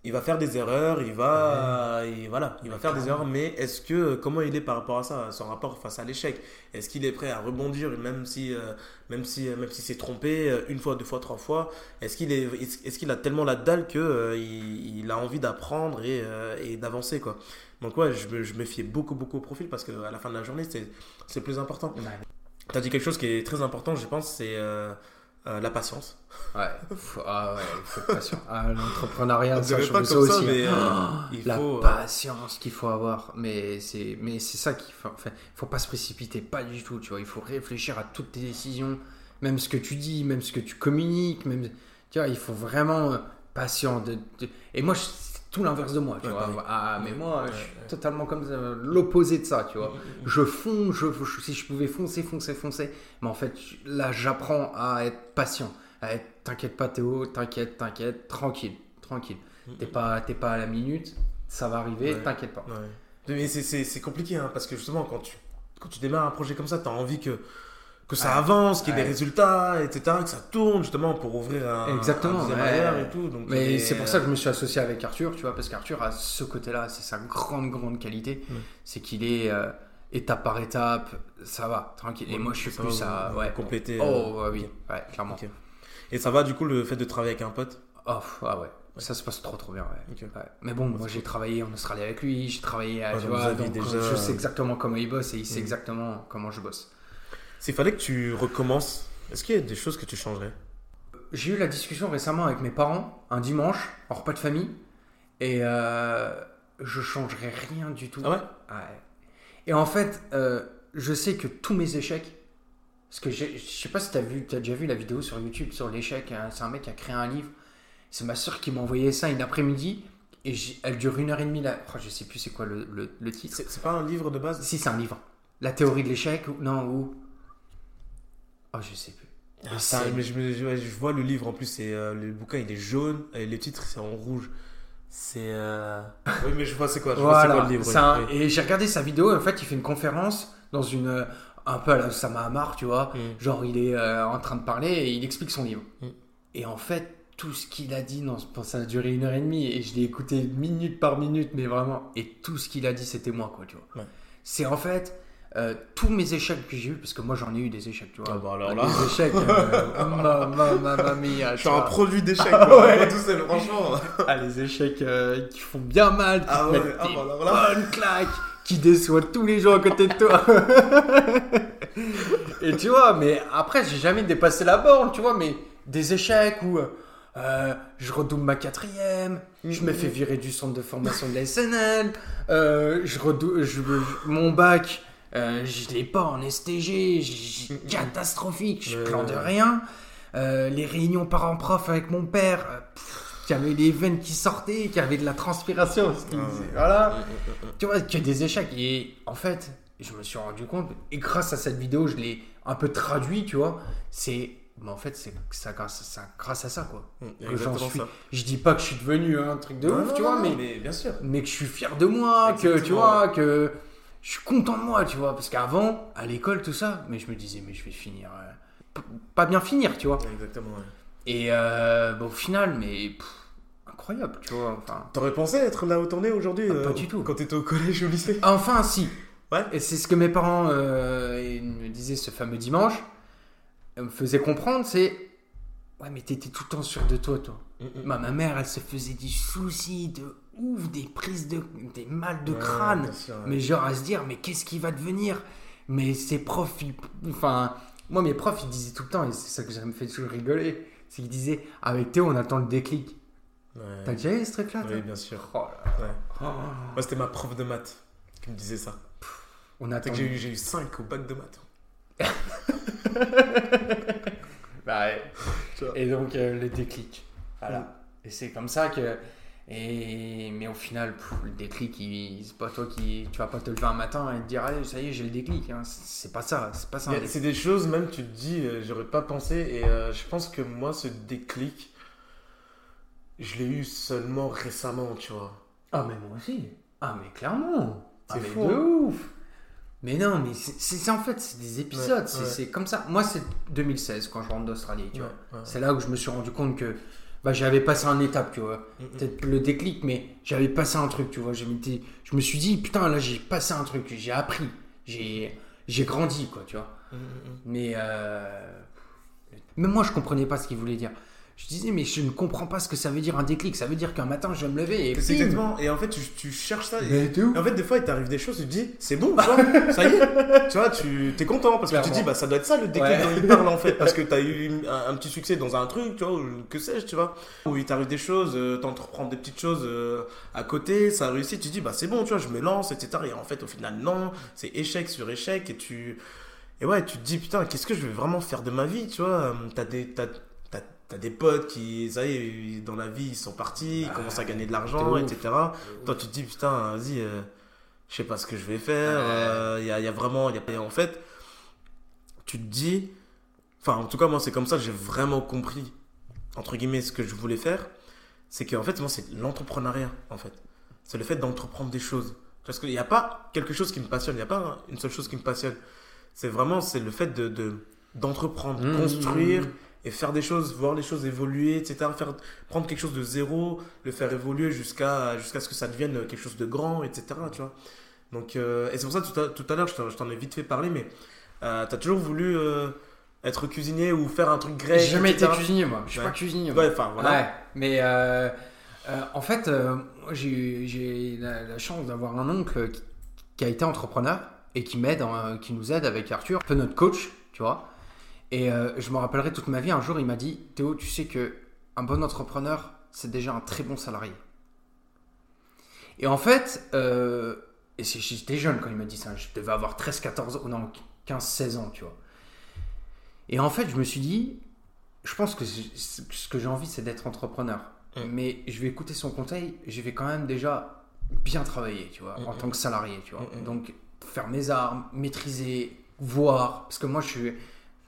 Speaker 2: il va faire des erreurs, il va, et voilà, il va faire des erreurs, mais est-ce que comment il est par rapport à ça, son rapport face à l'échec? Est-ce qu'il est prêt à rebondir même si, euh, même si, même si s'est trompé euh, une fois, deux fois, trois fois? Est-ce qu'il est, est-ce qu'il a tellement la dalle que euh, il, il, a envie d'apprendre et, et d'avancer quoi? Donc ouais, je me, je me fiais beaucoup, beaucoup au profil parce que à la fin de la journée, c'est, c'est plus important. Tu as dit quelque chose qui est très important, je pense, c'est euh, la patience.
Speaker 1: Ouais, ah ouais, il faut être patient. Ah, l'entrepreneuriat, ça, je pas ça aussi. mais, euh, il la faut, euh, patience qu'il faut avoir. Mais c'est, mais c'est ça qu'il faut. Enfin, faut pas se précipiter, pas du tout. Tu vois, il faut réfléchir à toutes tes décisions, même ce que tu dis, même ce que tu communiques, même. Tu vois, il faut vraiment patient. De, Et moi, je tout l'inverse de moi, tu vois. Ah, mais moi, je suis totalement comme l'opposé de ça, tu vois. Mm, mm, mm. Je fonce, je, si je pouvais foncer, foncer, foncer. Mais en fait, là, j'apprends à être patient. À être, t'inquiète pas, Théo, t'inquiète, t'inquiète, tranquille, tranquille. T'es pas, pas à la minute, ça va arriver, t'inquiète pas.
Speaker 2: Mais c'est compliqué, hein, parce que justement, quand tu, quand tu démarres un projet comme ça, tu as envie que que ça avance, qu'il y ait des résultats, etc., que ça tourne justement pour ouvrir un,
Speaker 1: Exactement,
Speaker 2: et tout. Donc,
Speaker 1: mais c'est pour ça que je me suis associé avec Arthur, tu vois, parce qu'Arthur a ce côté-là, c'est sa grande, grande qualité, c'est qu'il est, euh, étape par étape, ça va, tranquille. et moi, je suis plus à ouais,
Speaker 2: compléter.
Speaker 1: Oh, oui, ouais, clairement.
Speaker 2: Et ça va du coup le fait de travailler avec un pote?
Speaker 1: Oh, ah ouais. Ça se passe trop trop bien. Mais bon, moi j'ai travaillé en Australie avec lui, j'ai travaillé, à, tu vois, donc, je sais exactement comment il bosse et il sait mm. exactement comment je bosse.
Speaker 2: S'il fallait que tu recommences, est-ce qu'il y a des choses que tu changerais?
Speaker 1: J'ai eu la discussion récemment avec mes parents, un dimanche, en repas de famille, et euh, je changerais rien du tout.
Speaker 2: Ah ouais,
Speaker 1: Et en fait, euh, je sais que tous mes échecs, parce que je sais pas si tu as déjà vu la vidéo sur YouTube sur l'échec, hein, c'est un mec qui a créé un livre, c'est ma soeur qui m'a envoyé ça une après-midi, et elle dure une heure et demie. Là. Oh, je sais plus c'est quoi le, le, titre.
Speaker 2: C'est pas un livre de base?
Speaker 1: Si, c'est un livre. La théorie de l'échec, non, ou Oh, je sais plus.
Speaker 2: Ah, mais je, je, vois le livre en plus, c'est euh, le bouquin il est jaune et les titres c'est en rouge. C'est. Euh, oui, mais je vois c'est quoi, je vois quoi le livre.
Speaker 1: Et j'ai regardé sa vidéo, en fait, il fait une conférence dans une. Euh, un peu à la Samamar, tu vois. Mm. Genre, il est en train de parler et il explique son livre. Mm. Et en fait, tout ce qu'il a dit, non, ça a duré une heure et demie et je l'ai écouté minute par minute, mais vraiment. Et tout ce qu'il a dit, c'était moi, quoi, tu vois. C'est en fait euh, tous mes échecs que j'ai eu, parce que moi j'en ai eu des échecs, tu vois.
Speaker 2: Ah bah alors là.
Speaker 1: Des échecs, euh, ma, ma, ma, mia,
Speaker 2: Je suis un produit d'échecs, ah, ouais. tout seul, franchement.
Speaker 1: Ah, les échecs euh, qui font bien mal, qui
Speaker 2: ah, ouais. ah, bah alors là.
Speaker 1: bonnes claques, qui déçoivent tous les gens à côté de toi. Et tu vois, mais après, j'ai jamais dépassé la borne, tu vois, mais des échecs où. Euh, je redouble ma quatrième, je me fais virer du centre de formation de la SNL, euh, je redouble, je, mon bac, euh, je l'ai pas en STG, catastrophique, je plan de rien. Euh, les réunions parents-prof avec mon père, euh, qui avait les veines qui sortaient, qui avait de la transpiration. Ah voilà. tu vois, a des échecs. Et en fait, je me suis rendu compte, et grâce à cette vidéo, je l'ai un peu traduit, tu vois. C'est. Mais en fait, c'est ça, grâce, grâce à ça, quoi.
Speaker 2: Mm, suis.
Speaker 1: Je dis pas que je suis devenu un truc de ouf, tu vois, mais,
Speaker 2: mais, bien sûr.
Speaker 1: mais que je suis fier de moi, que tu vois, que je suis content de moi, tu vois. Parce qu'avant, à l'école, tout ça, mais je me disais, mais je vais finir. Euh, pas bien finir, tu vois.
Speaker 2: Exactement, ouais.
Speaker 1: Et euh, au final, mais. incroyable, tu vois. Enfin,
Speaker 2: T'aurais pensé être là où t'en es aujourd'hui
Speaker 1: ah, Pas euh, du tout.
Speaker 2: Quand t'étais au collège ou au lycée?
Speaker 1: Enfin, si.
Speaker 2: Ouais.
Speaker 1: Et c'est ce que mes parents me disaient ce fameux dimanche. me faisaient comprendre, c'est. Ouais, mais t'étais tout le temps sûr de toi, toi. Mm, mm. ma mère, elle se faisait des soucis de ouf, des prises de. des mal de crâne. Mais genre à se dire, mais qu'est-ce qui va devenir? Mais ces profs, enfin. Moi, mes profs, ils disaient tout le temps, et c'est ça que ça me fait toujours rigoler, c'est qu'ils disaient, avec Théo, on attend le déclic. T'as déjà eu ce truc-là
Speaker 2: Oui, bien sûr. Oh oh. Moi, c'était ma prof de maths qui me disait ça. on attend. J'ai eu, j'ai eu 5 au bac de maths.
Speaker 1: bah ouais. Et donc, euh, le déclic. Voilà. Mm. Et c'est comme ça que et, mais au final, le déclic, c'est pas toi qui. Tu vas pas te lever un matin et te dire, allez, ça y est, j'ai le déclic. Hein. C'est pas ça. C'est pas ça.
Speaker 2: C'est des choses, même, tu te dis, euh, j'aurais pas pensé. Et euh, je pense que moi, ce déclic, je l'ai eu seulement récemment, tu vois.
Speaker 1: Ah, mais moi aussi. Ah, mais clairement. C'est ah, fou. de hein. ouf. Mais non, mais c'est en fait, c'est des épisodes. c'est comme ça. Moi, c'est 2016 quand je rentre d'Australie, tu vois. C'est là où je me suis rendu compte que bah, j'avais passé un étape, tu vois.
Speaker 2: Mm, mm.
Speaker 1: Peut-être le déclic, mais j'avais passé un truc, tu vois. Je, je me suis dit, putain, là, j'ai passé un truc, j'ai appris, j'ai j'ai grandi, quoi, tu vois.
Speaker 2: Mm.
Speaker 1: Mais euh, même moi, je comprenais pas ce qu'il voulait dire. Je disais, mais je ne comprends pas ce que ça veut dire un déclic. Ça veut dire qu'un matin, je vais me lever et
Speaker 2: C'est exactement. Et en fait, tu, tu cherches ça. et-
Speaker 1: t'es
Speaker 2: En fait, des fois, il t'arrive des choses, tu te dis, c'est bon, tu vois, ça y est. Tu vois, tu es content parce que tu te dis, bah, ça doit être ça le déclic
Speaker 1: Ouais.
Speaker 2: dont il parle en fait. Parce que tu as eu un, un petit succès dans un truc, tu vois, ou que sais-je, tu vois. Où il t'arrive des choses, euh, t'entreprends des petites choses euh, à côté, ça réussit, tu te dis, bah, c'est bon, tu vois, je me lance, etc. Et en fait, au final, non, c'est échec sur échec et tu. Et ouais, tu te dis, putain, qu'est-ce que je vais vraiment faire de ma vie, tu vois. T'as des. T'as, t'as- des potes qui, ça y est, dans la vie, ils sont partis, ils
Speaker 1: Ah,
Speaker 2: commencent à gagner de
Speaker 1: de
Speaker 2: l'argent, etc. Toi, tu te dis, putain, vas-y, euh, je sais pas ce que je vais faire. Euh, Il y, a, y a vraiment. il Y a... en fait, tu te dis. Enfin, en tout cas, moi, c'est comme ça j'ai vraiment compris, entre guillemets, ce que je voulais faire. C'est qu'en fait, moi, c'est l'entrepreneuriat, en fait. C'est le fait d'entreprendre des choses. Parce qu'il n'y a pas quelque chose qui me passionne, il n'y a pas une seule chose qui me passionne. C'est vraiment, c'est le fait de, de- d'entreprendre,
Speaker 1: Mmh.
Speaker 2: construire et faire des choses, voir les choses évoluer, etc. Faire, prendre quelque chose de zéro, le faire évoluer jusqu'à jusqu'à ce que ça devienne quelque chose de grand, etc. Tu vois Donc, euh, et c'est pour ça, tout à, tout à l'heure, je t'en, ai vite fait parler, mais euh, tu as toujours voulu euh, être cuisinier ou faire un truc grec.
Speaker 1: J'ai jamais été cuisinier, moi. Je suis
Speaker 2: Ouais.
Speaker 1: pas cuisinier. moi.
Speaker 2: Ouais, enfin, voilà.
Speaker 1: Ouais, mais en fait, j'ai la, la chance d'avoir un oncle qui, qui a été entrepreneur et qui m'aide, qui nous aide avec Arthur, un peu notre coach, tu vois. Et euh, je me rappellerai toute ma vie, un jour, il m'a dit Théo, tu sais que un bon entrepreneur, c'est déjà un très bon salarié. Et en fait, euh, et j'étais jeune quand il m'a dit ça, je devais avoir 13, 14, ou non, 15, 16 ans, tu vois. Et en fait, je me suis dit, je pense que ce que j'ai envie, c'est d'être entrepreneur.
Speaker 2: Mm.
Speaker 1: Mais je vais écouter son conseil, je vais quand même déjà bien travailler, tu vois,
Speaker 2: Mm,
Speaker 1: en
Speaker 2: mm.
Speaker 1: tant que salarié, tu vois. Donc, faire mes armes, maîtriser, voir, parce que moi, je suis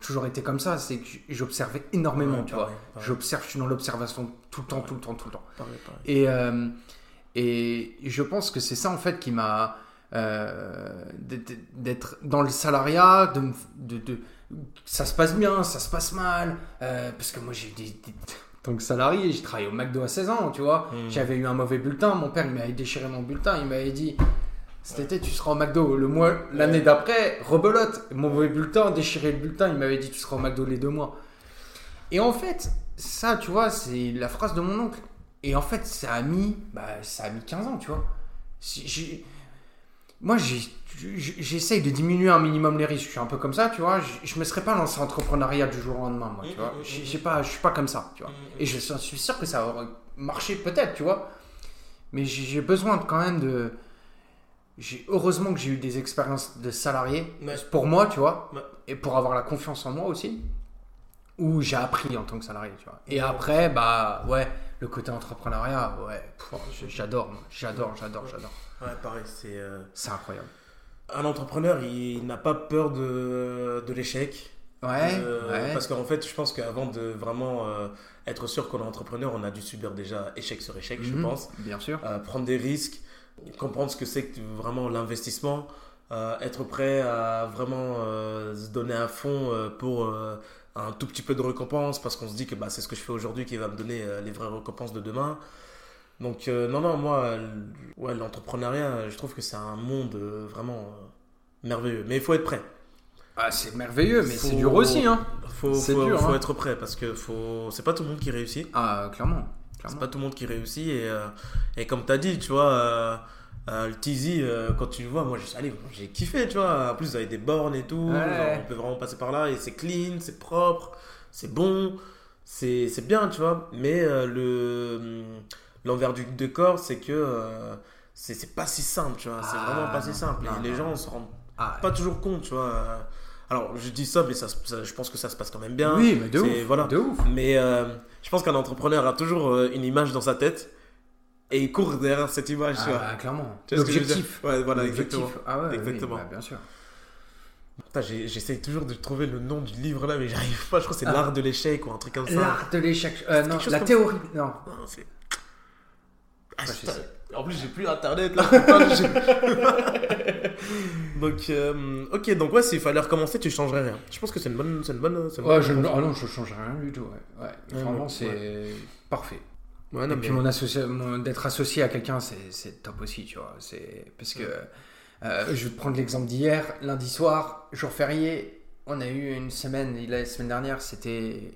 Speaker 1: toujours été comme ça, c'est que j'observais énormément,
Speaker 2: Ouais,
Speaker 1: tu vois.
Speaker 2: pareil.
Speaker 1: J'observe, je suis dans l'observation tout le temps, tout le temps, tout le temps.
Speaker 2: Pareil, pareil.
Speaker 1: Et, euh, et je pense que c'est ça en fait qui m'a euh, d'être- dans le salariat, de, de, de- ça se passe bien, ça se passe mal, euh, parce que moi j'ai eu des, des- que salarié, j'ai travaillé au McDo à 16 ans, tu vois,
Speaker 2: Mm.
Speaker 1: j'avais eu un mauvais bulletin, mon père il m'avait déchiré mon bulletin, il m'avait dit cet été tu seras au McDo, le mois, l'année d'après, rebelote, mon mauvais bulletin, déchiré le bulletin, il m'avait dit tu seras au McDo les deux mois. Et en fait, ça, tu vois, c'est la phrase de mon oncle. Et en fait, ça a mis, bah, ça a mis 15 ans, tu vois. J'ai- Moi, j'essaye de diminuer un minimum les risques. Je suis un peu comme ça, tu vois. Je, je me serais pas lancé en entrepreneuriat du jour au lendemain, moi, tu
Speaker 2: Mm,
Speaker 1: vois.
Speaker 2: mm, mm,
Speaker 1: j'ai pas, je suis pas comme ça, tu vois. Et je suis sûr que ça aurait marché peut-être, tu vois. Mais j'ai besoin quand même de. J'ai- Heureusement que j'ai eu des expériences de salarié
Speaker 2: Ouais.
Speaker 1: pour moi, tu vois,
Speaker 2: Ouais.
Speaker 1: et pour avoir la confiance en moi aussi, où j'ai appris en tant que salarié, tu vois. Et après, bah ouais, le côté entrepreneuriat, ouais, j'adore, j'adore, j'adore, j'adore.
Speaker 2: Ouais, pareil, c'est. euh,
Speaker 1: C'est incroyable.
Speaker 2: Un entrepreneur, il n'a pas peur de, de l'échec.
Speaker 1: Ouais,
Speaker 2: Euh,
Speaker 1: ouais.
Speaker 2: Parce qu'en fait, je pense qu'avant de vraiment euh, être sûr qu'on est entrepreneur, on a dû subir déjà échec sur échec, je
Speaker 1: Mhm,
Speaker 2: pense.
Speaker 1: Bien sûr.
Speaker 2: Euh, prendre des risques, comprendre ce que c'est que vraiment l'investissement, euh, être prêt à vraiment euh, se donner à fond euh, pour un tout petit peu de récompense parce qu'on se dit que bah, c'est ce que je fais aujourd'hui qui va me donner les vraies récompenses de demain. Donc non, non, moi, ouais, l'entrepreneuriat, je trouve que c'est un monde vraiment merveilleux. Mais il faut être prêt.
Speaker 1: Ah, c'est merveilleux, mais c'est dur aussi, hein.
Speaker 2: Faut,
Speaker 1: dur,
Speaker 2: faut
Speaker 1: hein.
Speaker 2: être prêt parce que faut... c'est pas tout le monde qui réussit.
Speaker 1: Ah, clairement.
Speaker 2: C'est pas tout le monde qui réussit. Et, euh, et comme tu as dit, tu vois, euh, euh, le Teasy, euh, quand tu le vois, moi j'ai kiffé, tu vois. En plus, vous avez des bornes et tout.
Speaker 1: Ouais.
Speaker 2: genre, on peut vraiment passer par là et c'est clean, c'est propre, c'est bon, c'est bien, tu vois. Mais le l'envers du décor, c'est que c'est pas si simple, tu vois. c'est
Speaker 1: Ah,
Speaker 2: vraiment pas si simple.
Speaker 1: Non,
Speaker 2: et les gens se rendent
Speaker 1: Ah,
Speaker 2: pas toujours compte, tu vois. Alors, je dis ça, mais ça, je pense que ça se passe quand même bien.
Speaker 1: oui, mais de ouf.
Speaker 2: Voilà.
Speaker 1: De ouf.
Speaker 2: Mais euh, je pense qu'un entrepreneur a toujours euh, une image dans sa tête et il court derrière cette image, tu
Speaker 1: Ah,
Speaker 2: vois.
Speaker 1: bah, clairement. L'objectif.
Speaker 2: Ouais, voilà, exactement.
Speaker 1: Ah ouais, oui,
Speaker 2: Exactement.
Speaker 1: bah, bien sûr.
Speaker 2: J'essaye toujours de trouver le nom du livre là, mais j'arrive pas. Je crois que c'est
Speaker 1: Ah.
Speaker 2: l'art de l'échec ou un truc comme ça.
Speaker 1: L'art de l'échec. Euh, non, la théorie. Non.
Speaker 2: Non, c'est. Ah, En plus, j'ai plus internet là. donc, euh, ok, donc ouais, s'il fallait recommencer, tu changerais rien. Je pense que c'est une bonne. C'est une bonne, c'est une
Speaker 1: Ouais,
Speaker 2: bonne
Speaker 1: je, ah non, je change rien du tout. Ouais. Ouais, vraiment,
Speaker 2: ouais.
Speaker 1: c'est parfait.
Speaker 2: Ouais, non,
Speaker 1: Et puis mon associa- mon- d'être associé à quelqu'un, c'est, top aussi, tu vois. C'est parce que euh, je vais te prendre l'exemple d'hier, lundi soir, jour férié. On a eu une semaine, la semaine dernière, c'était,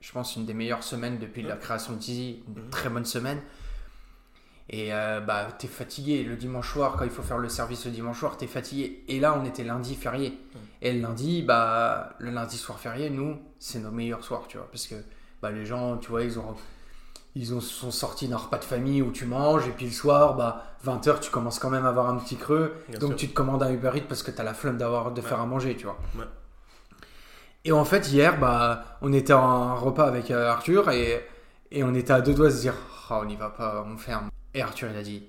Speaker 1: je pense, une des meilleures semaines depuis la création de Tizi. Une
Speaker 2: Mhm.
Speaker 1: très bonne semaine. Et euh, bah, t'es fatigué le dimanche soir, quand il faut faire le service le dimanche soir, t'es fatigué. Et là, on était lundi férié. Et le lundi, bah, le lundi soir férié, nous, c'est nos meilleurs soirs, tu vois. Parce que bah, les gens, tu vois, ils ont, ils ont, sont sortis d'un repas de famille où tu manges. Et puis le soir, bah, 20h, tu commences quand même à avoir un petit creux.
Speaker 2: Bien
Speaker 1: donc
Speaker 2: sûr.
Speaker 1: tu te commandes un Uber Eats parce que t'as la flemme d'avoir, de faire à manger, tu vois.
Speaker 2: Ouais.
Speaker 1: Et en fait, hier, bah, on était en repas avec euh, Arthur et, et on était à deux doigts de se dire Ah, on n'y va pas, on ferme. Et Arthur, il a dit.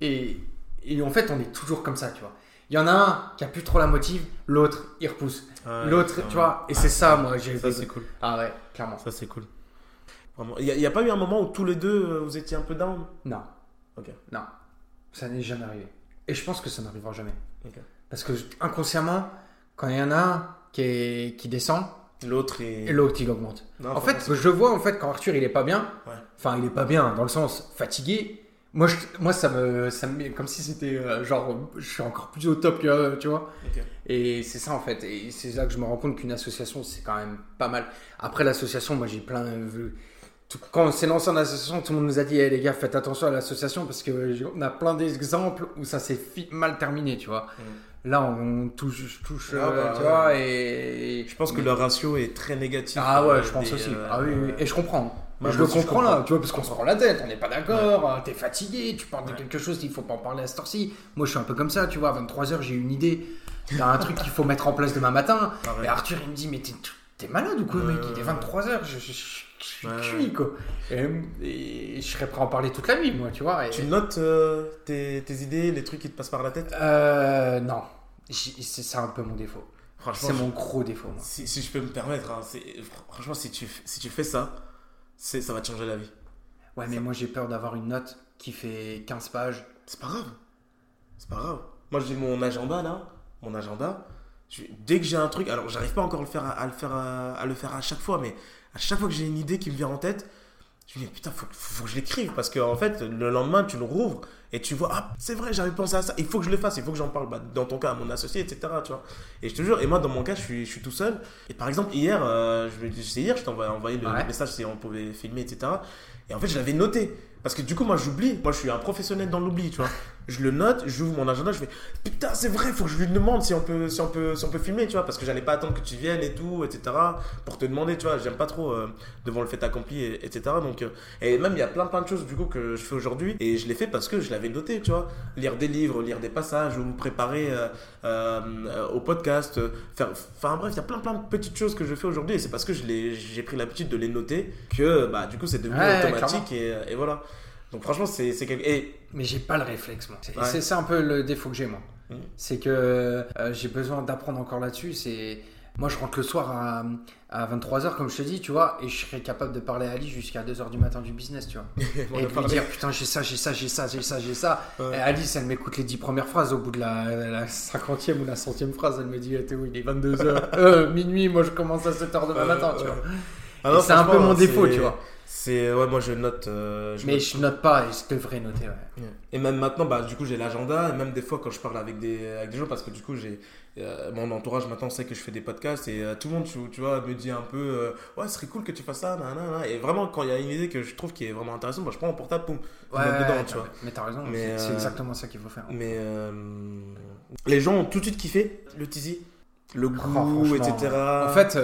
Speaker 1: Et, et en fait, on est toujours comme ça, tu vois. Il y en a un qui a plus trop la motive, l'autre, il repousse.
Speaker 2: Ouais,
Speaker 1: l'autre, tu vois. Et c'est ça, moi, j'ai
Speaker 2: Ça, c'est cool.
Speaker 1: Ah ouais, clairement.
Speaker 2: Ça, c'est cool. Il n'y a, pas eu un moment où tous les deux, euh, vous étiez un peu down?
Speaker 1: Non.
Speaker 2: Ok.
Speaker 1: Non. Ça n'est jamais arrivé. Et je pense que ça n'arrivera jamais. Parce que inconsciemment, quand il y en a un qui, est, qui descend,
Speaker 2: L'autre est.
Speaker 1: et l'autre il augmente.
Speaker 2: Non,
Speaker 1: en fait, je vois en fait quand Arthur il est pas bien,
Speaker 2: Ouais.
Speaker 1: enfin il est pas bien dans le sens fatigué. Moi, je- moi ça me, ça me met comme si c'était euh, genre je suis encore plus au top que euh, tu vois. Et c'est ça en fait. Et c'est là que je me rends compte qu'une association c'est quand même pas mal. Après l'association, moi j'ai plein. euh, tout- Quand on s'est lancé en association, tout le monde nous a dit Eh, les gars, faites attention à l'association parce qu'on a plein d'exemples où ça s'est mal terminé, tu vois. Là, on touche, touche
Speaker 2: Ah,
Speaker 1: euh,
Speaker 2: bah,
Speaker 1: tu
Speaker 2: ouais.
Speaker 1: vois, et.
Speaker 2: Je pense que
Speaker 1: mais-
Speaker 2: le ratio est très négatif.
Speaker 1: ah ouais,
Speaker 2: euh,
Speaker 1: je pense
Speaker 2: des,
Speaker 1: aussi.
Speaker 2: euh,
Speaker 1: ah oui, oui, et je comprends.
Speaker 2: Moi,
Speaker 1: je le comprends là, tu vois, parce qu'on se prend la tête, on n'est pas d'accord, euh, t'es fatigué, tu parles de
Speaker 2: Ouais.
Speaker 1: quelque chose, il faut pas en parler à cette heure-ci. Moi, je suis un peu comme ça, tu vois, à 23h, j'ai une idée, il y a un truc qu'il faut mettre en place demain matin.
Speaker 2: Pareil.
Speaker 1: Et Arthur, il me dit, mais t'es, malade ou quoi,
Speaker 2: Ouais,
Speaker 1: mec? Il est
Speaker 2: ouais,
Speaker 1: 23h, je, je- je- je suis
Speaker 2: Ouais,
Speaker 1: cuit, quoi. Et, et je serais prêt à en parler toute la nuit, moi, tu vois. et-
Speaker 2: Tu notes euh, tes, tes idées, les trucs qui te passent par la tête?
Speaker 1: Euh, non. C'est ça un peu mon défaut.
Speaker 2: Franchement,
Speaker 1: C'est mon gros défaut, moi.
Speaker 2: si, si je peux me permettre, hein, franchement, si tu, si tu fais ça, c'est, ça va te changer la vie.
Speaker 1: Ouais, mais moi, j'ai peur d'avoir une note qui fait 15 pages.
Speaker 2: C'est pas grave. C'est pas grave. Moi, j'ai mon agenda là. Mon agenda. je- dès que j'ai un truc, alors j'arrive pas encore à le faire à, à le faire à, à le faire à chaque fois, mais à chaque fois que j'ai une idée qui me vient en tête, je me dis putain, faut, faut, faut que je l'écrive parce que en fait, le lendemain, tu le rouvres et tu vois, ah, c'est vrai, j'avais pensé à ça, il faut que je le fasse, il faut que j'en parle. Bah, dans ton cas, à mon associé, etc. Tu vois. Et je te jure, et moi, dans mon cas, je suis, je suis tout seul. Et par exemple, hier, euh, c'est hier, je t'ai envoyé, le
Speaker 1: Ouais.
Speaker 2: message si on pouvait filmer, etc. Et en fait, je l'avais noté. Parce que du coup, moi, j'oublie. Moi, je suis un professionnel dans l'oubli, tu vois. Je le note, j'ouvre mon agenda, je fais putain, c'est vrai, faut que je lui demande si on peut, si on peut, si on peut filmer, tu vois. Parce que j'allais pas attendre que tu viennes et tout, etc. Pour te demander, tu vois. J'aime pas trop euh, devant le fait accompli, et- etc. Donc, euh, et même, il y a plein, plein de choses, du coup, que je fais aujourd'hui. Et je l'ai fait parce que je l'avais noté, tu vois. Lire des livres, lire des passages, ou me préparer euh, euh, au podcast. euh, faire, enfin, bref, il y a plein, plein de petites choses que je fais aujourd'hui. Et c'est parce que j'ai pris l'habitude de les noter que, bah, du coup, c'est devenu
Speaker 1: Ouais,
Speaker 2: automatique. Et, et voilà. Donc, franchement, c'est quelque. Et
Speaker 1: Mais j'ai pas le réflexe, moi. C'est
Speaker 2: Ouais.
Speaker 1: c'est ça un peu le défaut que j'ai, moi.
Speaker 2: Mhm.
Speaker 1: C'est que euh, j'ai besoin d'apprendre encore là-dessus. C'est Moi, je rentre le soir à, à 23h, comme je te dis, tu vois, et je serais capable de parler à Ali jusqu'à 2h du matin du business, tu vois. Et de lui dire, putain, j'ai ça, j'ai ça, j'ai ça, j'ai ça, j'ai ça.
Speaker 2: Ouais.
Speaker 1: Et Alice, elle m'écoute les 10 premières phrases. Au bout de la, la 50e ou la 100e phrase, elle me dit, eh, t'es où Il est 22h. euh, minuit, moi, je commence à 7h demain
Speaker 2: Euh,
Speaker 1: matin, tu vois.
Speaker 2: Ah
Speaker 1: c'est un peu mon défaut, tu vois.
Speaker 2: C'est ouais, moi je note. euh, je
Speaker 1: Mais
Speaker 2: note.
Speaker 1: je note pas et je devrais noter, ouais.
Speaker 2: Et même maintenant, bah du coup j'ai l'agenda et même des fois quand je parle avec des avec des gens parce que du coup j'ai euh, mon entourage maintenant sait que je fais des podcasts et euh, tout le monde tu, tu vois me dit un peu euh, ouais ce serait cool que tu fasses ça nanana. et vraiment quand il y a une idée que je trouve qui est vraiment intéressante, bah, je prends mon portable poum,
Speaker 1: Ouais,
Speaker 2: note dedans,
Speaker 1: ouais,
Speaker 2: tu vois.
Speaker 1: mais t'as raison,
Speaker 2: Mais,
Speaker 1: c'est exactement ça qu'il faut faire.
Speaker 2: Mais euh, les gens ont tout de suite kiffé le teasy, le goût,
Speaker 1: Oh, franchement,
Speaker 2: etc.
Speaker 1: En fait,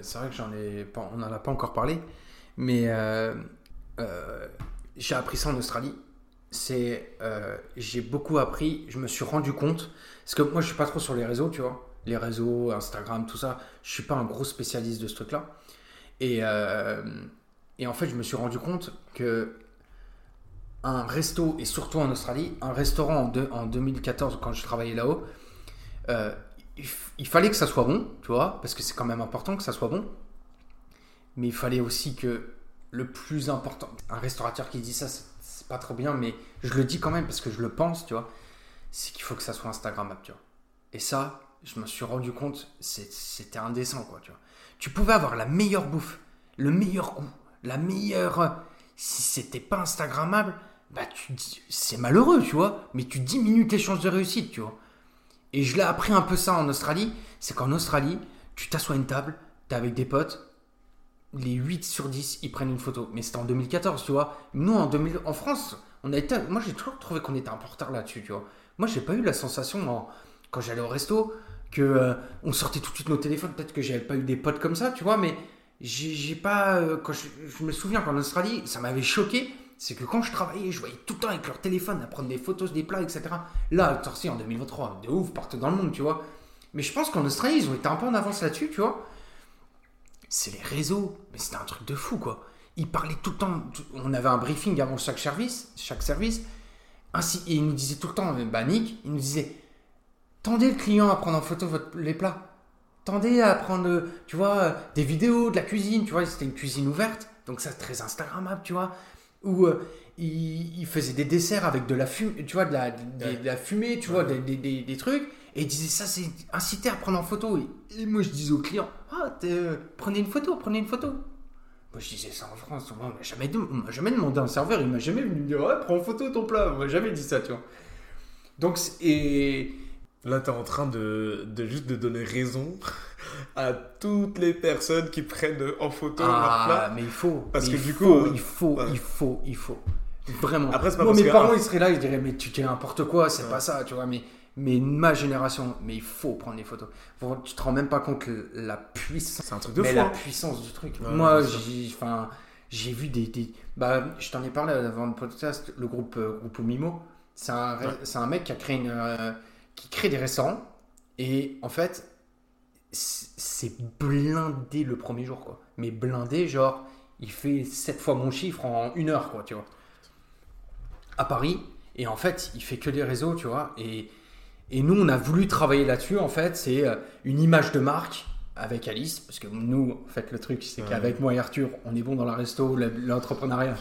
Speaker 1: c'est vrai que j'en ai pas, on n'en a pas encore parlé, mais j'ai appris ça en Australie. C'est, j'ai beaucoup appris. Je me suis rendu compte parce que moi, je suis pas trop sur les réseaux, tu vois, les réseaux, Instagram, tout ça. Je suis pas un gros spécialiste de ce truc-là. Et euh, en fait, je me suis rendu compte que un resto, et surtout en Australie, un restaurant en, deux- en 2014, quand je travaillais là-haut, euh, il, il fallait que ça soit bon, tu vois, parce que c'est quand même important que ça soit bon. Mais il fallait aussi que le plus important, un restaurateur qui dit ça, c'est pas trop bien, mais je le dis quand même parce que je le pense, tu vois. C'est qu'il faut que ça soit Instagrammable, tu vois. Et ça, je me suis rendu compte, c'était indécent, quoi, tu vois. Tu pouvais avoir la meilleure bouffe, le meilleur goût, la meilleure. Si c'était pas Instagrammable, bah tu c'est malheureux, tu vois. Mais tu diminues tes chances de réussite, tu vois. Et je l'ai appris un peu ça en Australie. C'est qu'en Australie, tu t'assois à une table, t'es avec des potes, les 8 sur 10, ils prennent une photo. Mais c'était en 2014, tu vois. Nous, en, 2000 en France, on a été. Moi, j'ai toujours trouvé qu'on était un peu là-dessus, tu vois. Moi, j'ai pas eu la sensation, en- quand j'allais au resto, que euh, on sortait tout de suite nos téléphones. Peut-être que j'avais pas eu des potes comme ça, tu vois. Mais j'ai pas. euh, je, me souviens qu'en Australie, ça m'avait choqué. C'est que quand je travaillais, je voyais tout le temps avec leur téléphone à prendre des photos des plats, etc. Là, torsi en 2023, de ouf, partout dans le monde, tu vois. Mais je pense qu'en Australie, ils ont été un peu en avance là-dessus, tu vois c'est les réseaux. Mais c'était un truc de fou, quoi. Ils parlaient tout le temps. On avait un briefing avant chaque service. Chaque service. Ainsi, et ils nous disaient tout le temps, bah Nick, il nous disait Tendez le client à prendre en photo votre, les plats. Tendez à prendre, euh, tu vois, euh, des vidéos de la cuisine. Tu vois, c'était une cuisine ouverte. Donc, ça, très Instagrammable, tu vois. Ou euh, il, il faisait des desserts avec de la fumée, tu vois, de la, des-
Speaker 2: Ouais.
Speaker 1: de la fumée, tu vois, des, des- des- trucs. Et il disait ça, c'est incité à prendre en photo. Et, et moi, je disais au client, ah, euh, prenez une photo, prenez une photo. Moi, je disais ça en France. On m'a jamais, jamais demandé un serveur. Il m'a jamais venu me dire, ouais, prends en photo ton plat. On m'a jamais dit ça, tu vois. Donc, et
Speaker 2: Là, t'es en train de, de juste de donner raison à toutes les personnes qui prennent en photo leur
Speaker 1: ah,
Speaker 2: plat.
Speaker 1: mais il faut.
Speaker 2: Parce que
Speaker 1: il
Speaker 2: du
Speaker 1: faut,
Speaker 2: coup,
Speaker 1: il faut,
Speaker 2: ouais.
Speaker 1: il faut, il faut. Vraiment.
Speaker 2: Après, c'est pas
Speaker 1: Moi,
Speaker 2: parce
Speaker 1: mes
Speaker 2: que-
Speaker 1: parents, ils seraient là, ils diraient, mais tu dis n'importe quoi, c'est
Speaker 2: Ouais.
Speaker 1: pas ça, tu vois. Mais, mais ma génération, mais il faut prendre des photos. Faut- Tu te rends même pas compte que la puissance.
Speaker 2: C'est un truc de
Speaker 1: mais
Speaker 2: fou.
Speaker 1: la
Speaker 2: hein.
Speaker 1: puissance du truc.
Speaker 2: Ouais,
Speaker 1: Moi, j'ai, vu des, des- bah, je t'en ai parlé avant le podcast, le groupe euh, groupe Mimo. C'est un,
Speaker 2: Ouais.
Speaker 1: c'est un mec qui a créé une, euh, qui crée des restaurants et en fait, c'est c'est blindé le premier jour quoi. Mais blindé, genre, il fait 7 fois mon chiffre en une heure quoi, tu vois. À Paris et en fait, il fait que des réseaux, tu vois. Et et nous, on a voulu travailler là-dessus, en fait, c'est euh, une image de marque avec Alice, parce que nous, en fait, le truc, c'est
Speaker 2: Ouais.
Speaker 1: qu'avec moi et Arthur, on est bon dans la resto, l'entrepreneuriat.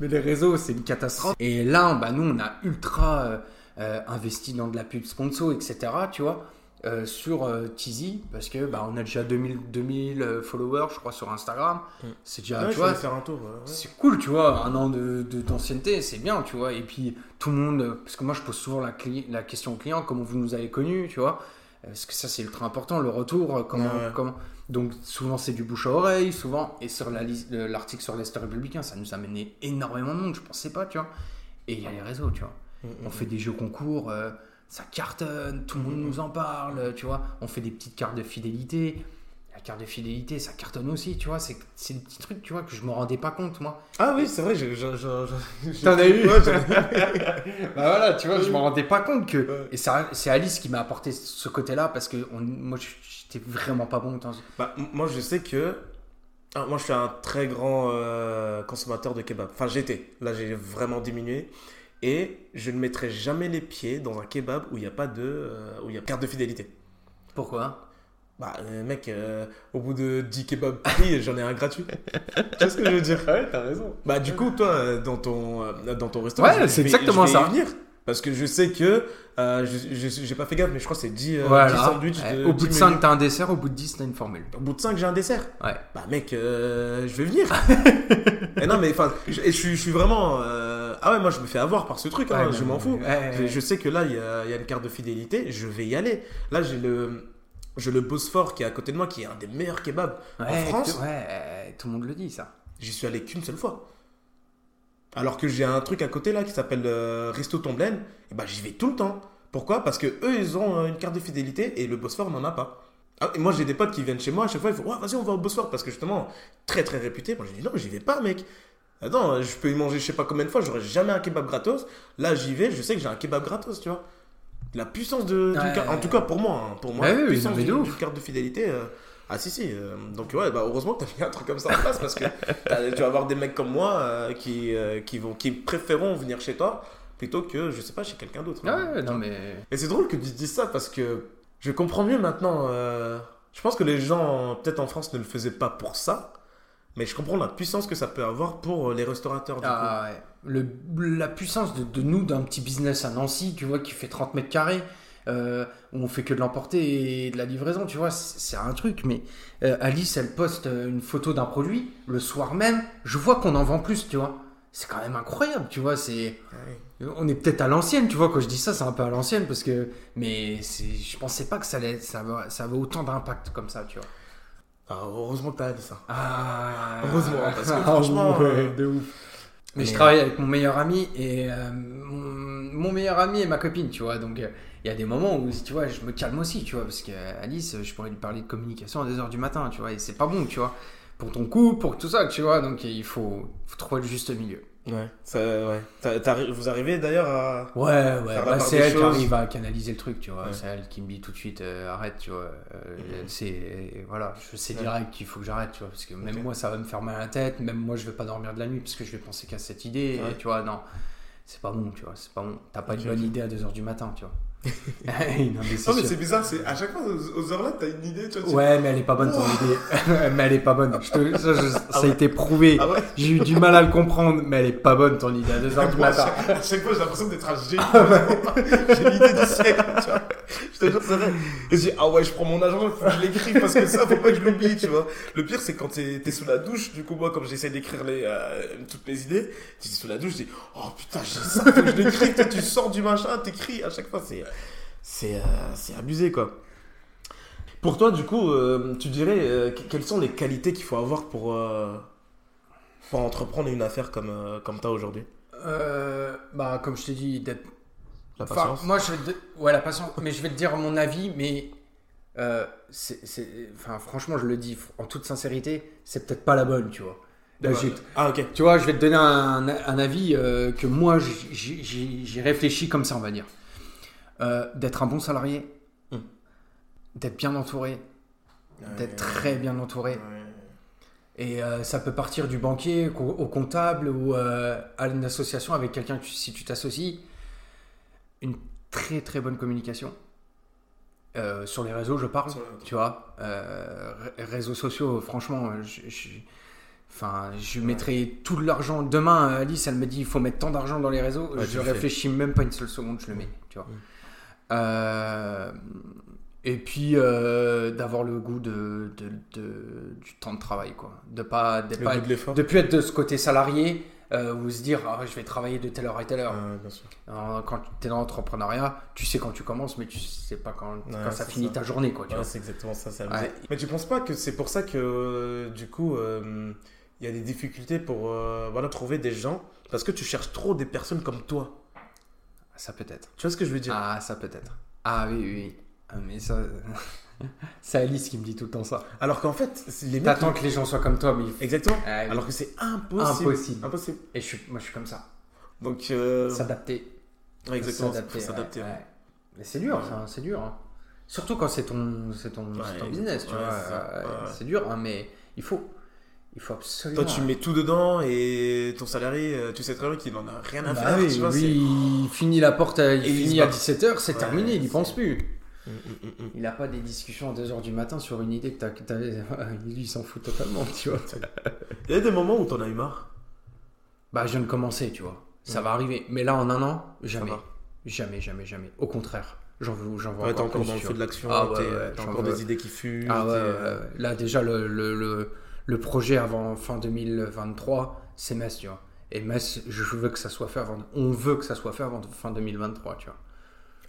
Speaker 1: Mais les réseaux, c'est une catastrophe. Et là, bah, nous, on a ultra euh, euh, investi dans de la pub sponsor, etc., tu vois, euh, sur euh, Tizi, parce que bah, on a déjà 2000, 2000 euh, followers, je crois, sur Instagram.
Speaker 2: Mm.
Speaker 1: C'est déjà,
Speaker 2: Ouais,
Speaker 1: tu
Speaker 2: je
Speaker 1: vois,
Speaker 2: vais faire un tour. ouais, ouais.
Speaker 1: c'est cool, tu vois, un an de de- d'ancienneté, c'est bien, tu vois. Et puis tout le monde, parce que moi je pose souvent la, cli- la question au client, comment vous nous avez connus, tu vois. Parce que ça c'est ultra important, le retour, comment,
Speaker 2: Ouais, ouais.
Speaker 1: comment. Donc souvent c'est du bouche à oreille, souvent. Et sur la liste- le- l'article sur l'Est républicain, ça nous a mené énormément de monde, je pensais pas, tu vois. Et il y a les réseaux, tu vois.
Speaker 2: Mm,
Speaker 1: On
Speaker 2: mm,
Speaker 1: fait des jeux concours, euh, ça cartonne, tout le monde nous en parle, tu vois. On fait des petites cartes de fidélité. La carte de fidélité, ça cartonne aussi, tu vois. C'est c'est des petits trucs, tu vois, que je me rendais pas compte, moi.
Speaker 2: Ah oui, c'est vrai, je- je-
Speaker 1: T'en as eu Bah voilà, tu vois, je me rendais pas compte que. Et ça- c'est Alice qui m'a apporté ce côté-là parce que on- moi j'étais vraiment pas bon dans.
Speaker 2: Bah, moi, je sais que. Ah, moi, je suis un très grand euh, consommateur de kebab. Enfin, j'étais. Là, j'ai vraiment diminué. Et je ne mettrai jamais les pieds dans un kebab où il n'y a pas de. euh, où il y a carte de fidélité.
Speaker 1: Pourquoi?
Speaker 2: Bah, euh, mec, euh, au bout de 10 kebabs pris, j'en ai un gratuit. tu vois ce que je veux dire?
Speaker 1: Ouais, t'as raison.
Speaker 2: Bah, du coup, toi, dans ton, dans ton restaurant,
Speaker 1: Ouais, c'est exactement
Speaker 2: je vais y
Speaker 1: ça.
Speaker 2: venir. Parce que je sais que. euh, je j'ai pas fait gaffe, mais je crois que c'est 10, euh, 10
Speaker 1: Voilà.
Speaker 2: sandwichs. De
Speaker 1: au bout
Speaker 2: 10
Speaker 1: de 5,
Speaker 2: menus.
Speaker 1: t'as un dessert, au bout de 10, t'as une formule.
Speaker 2: Au bout de 5, j'ai un dessert.
Speaker 1: Ouais.
Speaker 2: Bah mec, euh, je vais venir. et non mais enfin, je, je suis vraiment... Ah ouais, moi je me fais avoir par ce truc, hein,
Speaker 1: Ouais,
Speaker 2: je m'en fous.
Speaker 1: ouais,
Speaker 2: Je, sais que là, il y a, y a une carte de fidélité, je vais y aller. Là, j'ai le, j'ai le Bosphore qui est à côté de moi, qui est un des meilleurs kebabs en France.
Speaker 1: ouais, euh, tout le monde le dit ça.
Speaker 2: J'y suis allé qu'une seule fois. Alors que j'ai un truc à côté là qui s'appelle euh, Resto Tomblaine, et bah j'y vais tout le temps. Pourquoi? Parce que eux ils ont euh, une carte de fidélité et le Bosphore n'en a pas. Ah, et moi j'ai des potes qui viennent chez moi à chaque fois ils font ouais, vas-y on va au Bosphore parce que justement très très réputé. Moi j'ai dit non j'y vais pas mec. Attends je peux y manger je sais pas combien de fois j'aurais jamais un kebab gratos. Là j'y vais je sais que j'ai un kebab gratos tu vois. La puissance de
Speaker 1: Ouais.
Speaker 2: carte- en tout cas pour moi hein, pour moi la
Speaker 1: oui,
Speaker 2: puissance d'une carte de fidélité. euh, ah si si, euh, donc ouais, bah heureusement que t'as mis un truc comme ça en place parce que tu vas avoir des mecs comme moi euh, qui, euh, qui, vont, qui préféreront venir chez toi plutôt que, je sais pas, chez quelqu'un d'autre.
Speaker 1: Ouais, ouais, non mais.
Speaker 2: Et c'est drôle que tu dises ça parce que je comprends mieux maintenant. euh, je pense que les gens, peut-être en France, ne le faisaient pas pour ça. Mais je comprends la puissance que ça peut avoir pour euh, les restaurateurs. Du coup.
Speaker 1: Ah ouais. Le, la puissance de, de nous, d'un petit business à Nancy, tu vois, qui fait 30 mètres carrés, euh, où on fait que de l'emporter et de la livraison, tu vois, c'est un truc. Mais euh, Alice, elle poste une photo d'un produit, le soir même, je vois qu'on en vend plus, tu vois. C'est quand même incroyable, tu vois, c'est... On est peut-être à l'ancienne, tu vois, quand je dis ça, c'est un peu à l'ancienne, parce que... Mais je pensais pas que ça allait, ça va, ça avait autant d'impact comme ça, tu vois.
Speaker 2: Ah, heureusement que t'as dit ça.
Speaker 1: Ah,
Speaker 2: Heureusement, parce que
Speaker 1: Ah, ouais,
Speaker 2: euh,
Speaker 1: de ouf. Mais, je travaille avec mon meilleur ami et euh, mon, meilleur ami et ma copine, tu vois. Donc euh, il y a des moments où, tu vois, je me calme aussi, tu vois, parce que euh, Alice, je pourrais lui parler de communication à 2h du matin, tu vois, et c'est pas bon, tu vois, pour ton couple, pour tout ça, tu vois. Donc il faut, faut trouver le juste milieu.
Speaker 2: Ouais, ça, ouais. Vous arrivez d'ailleurs à.
Speaker 1: Ouais, ouais, bah, c'est elle qui arrive à canaliser le truc, tu vois.
Speaker 2: Ouais.
Speaker 1: C'est elle qui me dit tout de suite, euh, arrête, tu vois. Euh,
Speaker 2: Mhm.
Speaker 1: C'est, voilà, je sais
Speaker 2: Ouais.
Speaker 1: direct qu'il faut que j'arrête, tu vois. Parce que même moi, ça va me faire mal à la tête. Même moi, je vais pas dormir de la nuit parce que je vais penser qu'à cette idée. Et, tu vois, non, c'est pas bon, tu vois. C'est pas bon. T'as pas une bonne idée à 2h du matin, tu vois. non, mais c'est
Speaker 2: mais bizarre, c'est à chaque fois aux, aux heures là, t'as une idée, tu vois. tu-
Speaker 1: Ouais, mais elle est pas bonne ton idée. mais elle est pas bonne. Je te- ça, je- ça a
Speaker 2: ouais.
Speaker 1: été prouvé.
Speaker 2: Ah ouais
Speaker 1: J'ai eu du mal à le comprendre, mais elle est pas bonne ton idée à 2h du
Speaker 2: à
Speaker 1: matin.
Speaker 2: chaque, à chaque fois, j'ai l'impression d'être un génie. j'ai l'idée du siècle, tu vois. Je te jure, c'est vrai. Et je dis, ah ouais, je prends mon agenda, faut que je l'écrive parce que ça, faut pas que je l'oublie, tu vois. Le pire, c'est quand t'es es sous la douche, du coup, moi, comme j'essaie d'écrire les, euh, toutes mes idées, tu es sous la douche, je dis, oh putain, j'ai ça, faut que je l'écrive. Toi, tu sors du machin, t'écris à chaque fois, c'est c'est euh, c'est abusé, quoi. Pour toi, du coup, euh, tu dirais, euh, que- quelles sont les qualités qu'il faut avoir pour, pour entreprendre une affaire comme, comme t'as aujourd'hui?
Speaker 1: Bah, comme je t'ai dit, d'être
Speaker 2: La
Speaker 1: Enfin,
Speaker 2: patience
Speaker 1: moi, je vais te... Ouais, la patience. Mais je vais te dire mon avis, mais... c'est, Enfin, franchement, je le dis en toute sincérité, c'est peut-être pas la bonne, tu vois. Là,
Speaker 2: Ah, ok.
Speaker 1: Tu vois, je vais te donner un, un avis euh, que moi, j'ai réfléchi comme ça, on va dire. Euh, d'être un bon salarié,
Speaker 2: Hmm.
Speaker 1: d'être bien entouré, d'être très bien entouré. Et euh, ça peut partir du banquier au au comptable ou euh, à une association avec quelqu'un que tu- si tu t'associes. Une très très bonne communication. Euh, sur les réseaux, je parle, tu vois. Ré- réseaux sociaux, franchement, je, je- enfin, je mettrai tout l'argent. Demain, Alice, elle me dit il faut mettre tant d'argent dans les réseaux.
Speaker 2: Ouais,
Speaker 1: je réfléchis même pas une seule seconde, je le mets, tu vois. Euh, et puis euh, d'avoir le goût de, de- de- du temps de travail, quoi. De pas, de pas
Speaker 2: de
Speaker 1: plus être de ce côté salarié euh, ou se dire ah, je vais travailler de telle heure à telle heure.
Speaker 2: Ah, bien sûr.
Speaker 1: Alors, quand tu es dans l'entrepreneuriat, tu sais quand tu commences, mais tu sais pas quand, quand ça finit
Speaker 2: ça.
Speaker 1: ta journée, quoi.
Speaker 2: Ouais, c'est exactement ça. Mais tu penses pas que c'est pour ça que, euh, du coup, il y a des difficultés pour voilà, trouver des gens? Parce que tu cherches trop des personnes comme toi.
Speaker 1: Ça peut être.
Speaker 2: Tu vois ce que je veux dire
Speaker 1: Ah, ça peut être. Ah oui, oui, oui. Ah, mais ça. c'est Alice qui me dit tout le temps ça.
Speaker 2: Alors qu'en fait, les.
Speaker 1: T'attends que les gens soient comme toi, mais.
Speaker 2: Exactement.
Speaker 1: Ah oui.
Speaker 2: Alors que c'est impossible.
Speaker 1: Impossible.
Speaker 2: Impossible.
Speaker 1: Et je suis, moi, je suis comme ça.
Speaker 2: Donc, euh,
Speaker 1: S'adapter.
Speaker 2: ouais, exactement,
Speaker 1: S'adapter,
Speaker 2: s'adapter.
Speaker 1: ouais, ouais. Mais c'est dur, ça, c'est dur. hein. Surtout quand c'est ton, ton, ton business, tu vois.
Speaker 2: c'est
Speaker 1: euh. C'est dur, hein, mais il faut. Il faut absolument.
Speaker 2: Toi, tu mets tout dedans et ton salarié, euh, tu sais très bien qu'il en a rien à
Speaker 1: Bah
Speaker 2: faire.
Speaker 1: oui,
Speaker 2: tu vois,
Speaker 1: lui,
Speaker 2: c'est-
Speaker 1: il finit la porte, à- il
Speaker 2: Et il
Speaker 1: finit
Speaker 2: se
Speaker 1: à
Speaker 2: bat.
Speaker 1: 17h, c'est
Speaker 2: Ouais,
Speaker 1: terminé, il y
Speaker 2: c'est-
Speaker 1: pense plus.
Speaker 2: Mm, mm, mm.
Speaker 1: Il a pas des discussions à 2h du matin sur une idée que t'avais. Lui, il s'en fout totalement, tu vois.
Speaker 2: Il y a des moments où t'en as eu marre?
Speaker 1: Bah, je viens de commencer, tu vois. Ça
Speaker 2: Ouais.
Speaker 1: va arriver. Mais là, en un an, jamais. Jamais, jamais, jamais. Au contraire, j'en veux, j'en veux
Speaker 2: Ouais, t'es encore
Speaker 1: plus,
Speaker 2: dans le
Speaker 1: tu
Speaker 2: feu de l'action,
Speaker 1: Ah ouais,
Speaker 2: t'as encore
Speaker 1: veux.
Speaker 2: des idées qui fuient.
Speaker 1: Ah ouais,
Speaker 2: t'es,
Speaker 1: ouais, ouais. là déjà le, le, le, le projet avant fin 2023, c'est Metz, tu vois. Et Metz, je veux que ça soit fait avant, on veut que ça soit fait avant fin 2023, tu vois.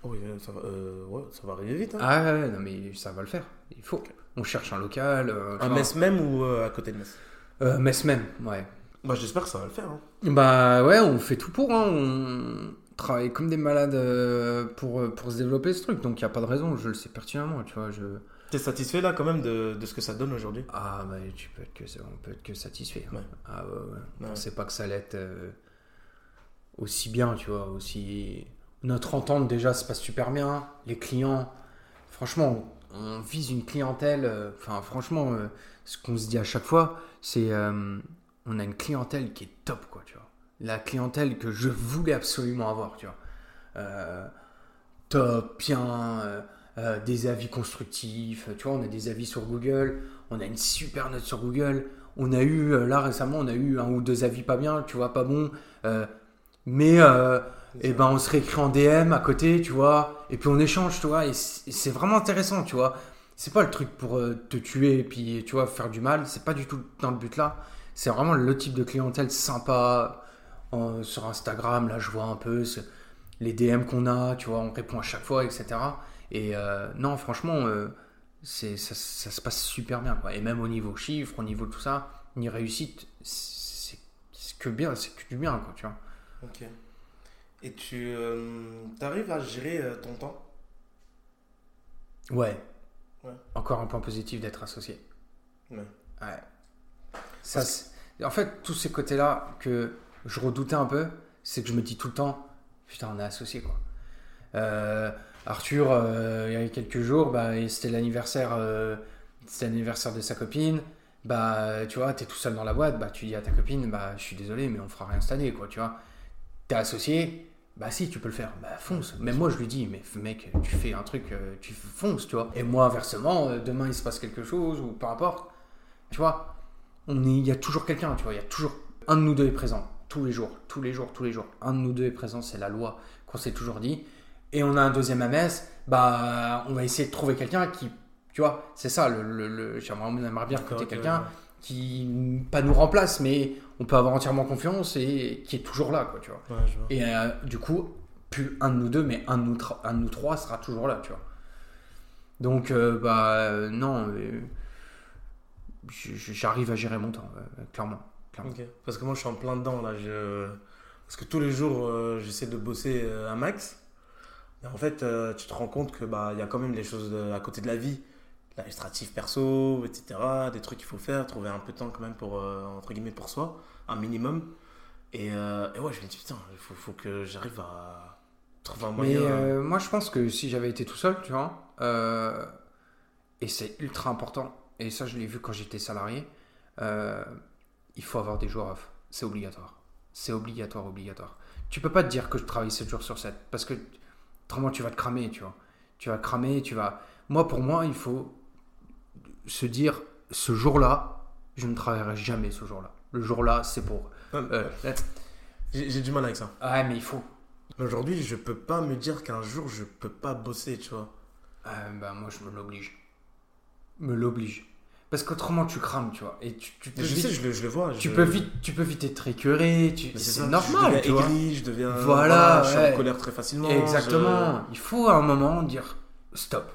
Speaker 2: Oui, ça va, euh, ouais, ça va arriver vite. Hein.
Speaker 1: Ah ouais, non mais ça va le faire, il faut. On cherche un local. euh,
Speaker 2: à. Metz même ou euh, à côté de Metz?
Speaker 1: Euh, Metz même, ouais.
Speaker 2: Bah, j'espère que ça va le faire. Hein.
Speaker 1: Bah ouais, on fait tout pour, hein. on travaille comme des malades euh, pour, pour se développer ce truc, donc il n'y a pas de raison, je le sais pertinemment, tu vois. Je...
Speaker 2: T'es satisfait là quand même de, de ce que ça donne aujourd'hui?
Speaker 1: Ah bah tu peux être que, on peut être que satisfait. hein.
Speaker 2: Ouais.
Speaker 1: Ah ouais, ouais. On sait pas que ça allait être euh, aussi bien, tu vois, aussi... Notre entente déjà se passe super bien, les clients, franchement, on, vise une clientèle, euh, enfin franchement, euh, ce qu'on se dit à chaque fois, c'est on a une clientèle qui est top, quoi, tu vois. La clientèle que je voulais absolument avoir, tu vois. Top, bien, euh, des avis constructifs, tu vois, on a des avis sur Google, on a une super note sur Google, on a eu, euh, là récemment, on a eu un ou deux avis pas bien, tu vois, pas bon. euh, mais euh, eh ben, on se réécrit en DM à côté, tu vois, et puis on échange, tu vois, et c'est vraiment intéressant, tu vois. C'est pas le truc pour te tuer et puis, tu vois, faire du mal, c'est pas du tout dans le but là. C'est vraiment le type de clientèle sympa sur Instagram, là je vois un peu ce- les DM qu'on a, tu vois, on répond à chaque fois, etc. Et euh, non, franchement, euh, ça, ça se passe super bien, quoi. Et même au niveau chiffres, au niveau de tout ça, ni réussite, c'est, que bien, c'est que du bien, quoi, tu vois.
Speaker 2: Ok. Et tu arrives à gérer euh, ton temps?
Speaker 1: Ouais.
Speaker 2: Ouais.
Speaker 1: Encore un point positif d'être associé.
Speaker 2: Ouais.
Speaker 1: Ouais. Ça, En fait, tous ces côtés-là que je redoutais un peu, c'est que je me dis tout le temps, putain, on est associé, quoi. Euh, Arthur, euh, il y a quelques jours, bah, et c'était l'anniversaire, euh, c'était l'anniversaire de sa copine. Bah, tu vois, t'es tout seul dans la boîte, bah, tu dis à ta copine, bah, je suis désolé, mais on fera rien cette année, quoi, tu vois. T'es associé, bah si, tu peux le faire, bah fonce. Même moi, je lui dis, mais mec, tu fais un truc, euh, tu fonces, tu vois. Et moi, inversement, demain, il se passe quelque chose, ou peu importe, tu vois, on il y a toujours quelqu'un, tu vois, il y a toujours un de nous deux est présent, tous les jours, tous les jours, tous les jours. Un de nous deux est présent, c'est la loi qu'on s'est toujours dit. Et on a un deuxième AMS, bah, on va essayer de trouver quelqu'un qui, tu vois, c'est ça, le, le, le- j'aimerais on aimerait bien recruter quelqu'un qui, pas nous remplace, mais on peut avoir entièrement confiance et qui est toujours là, quoi, tu vois.
Speaker 2: Ouais, je vois.
Speaker 1: Et euh, du coup, plus un de nous deux, mais un de nous, un de nous trois sera toujours là, tu vois. Donc, euh, bah, euh, non, j'arrive à gérer mon temps, clairement. clairement.
Speaker 2: Parce que moi, je suis en plein dedans là. Je... Parce que tous les jours, j'essaie de bosser un max. Et en fait, euh, tu te rends compte que bah il y a quand même des choses euh, à côté de la vie, l'administratif perso, etc. Des trucs qu'il faut faire, trouver un peu de temps quand même pour euh, entre guillemets pour soi, un minimum. Et, euh, et ouais, je me dis putain, il faut, faut que j'arrive à trouver un
Speaker 1: Mais
Speaker 2: moyen.
Speaker 1: euh, moi, je pense que si j'avais été tout seul, tu vois, et c'est ultra important, et ça, je l'ai vu quand j'étais salarié, il faut avoir des jours off. C'est obligatoire. C'est obligatoire, obligatoire. Tu peux pas te dire que je travaille 7 jours sur 7, parce que autrement, tu vas te cramer, tu vois. Tu vas cramer, tu vas. Moi, pour moi, il faut se dire ce jour-là, je ne travaillerai jamais ce jour-là. Le jour-là, c'est pour. Euh,
Speaker 2: J'ai j'ai du mal avec ça.
Speaker 1: ouais, mais il faut.
Speaker 2: Aujourd'hui, je peux pas me dire qu'un jour je peux pas bosser, tu vois.
Speaker 1: Euh, bah, moi, je me l'oblige. Me l'oblige. Parce qu'autrement, tu crames, tu vois. Et tu, tu peux
Speaker 2: Je
Speaker 1: vite,
Speaker 2: sais, je le, je le vois.
Speaker 1: tu peux vite, tu peux vite être écœuré. Tu... C'est normal,
Speaker 2: je
Speaker 1: tu
Speaker 2: deviens
Speaker 1: vois.
Speaker 2: aigri, je deviens.
Speaker 1: Voilà,
Speaker 2: je suis
Speaker 1: ouais.
Speaker 2: en colère très facilement.
Speaker 1: Exactement. Il faut à un moment dire stop.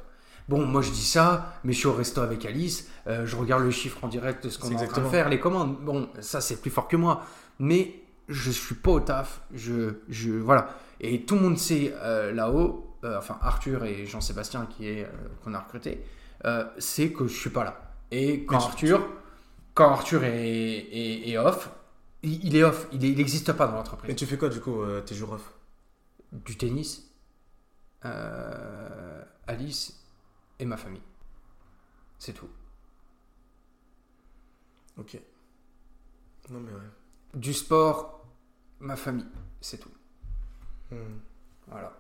Speaker 1: Bon, moi je dis ça, mais je suis au resto avec Alice, euh, je regarde le chiffre en direct de ce qu'on est en train de faire, les commandes. Bon, ça c'est plus fort que moi. Mais je suis pas au taf. Je, je, voilà. Et tout le monde sait euh, là-haut, euh, enfin Arthur et Jean-Sébastien qui est qu'on a recruté, c'est que je suis pas là. Et quand Arthur, quand Arthur est, est- est off, il, il est off. Il n'existe pas dans l'entreprise
Speaker 2: Mais tu fais quoi du coup, euh, tes jours off?
Speaker 1: Du tennis, euh, Alice et ma famille. C'est tout.
Speaker 2: Ok. Non mais ouais.
Speaker 1: Du sport, ma famille. C'est tout.
Speaker 2: Hmm.
Speaker 1: Voilà.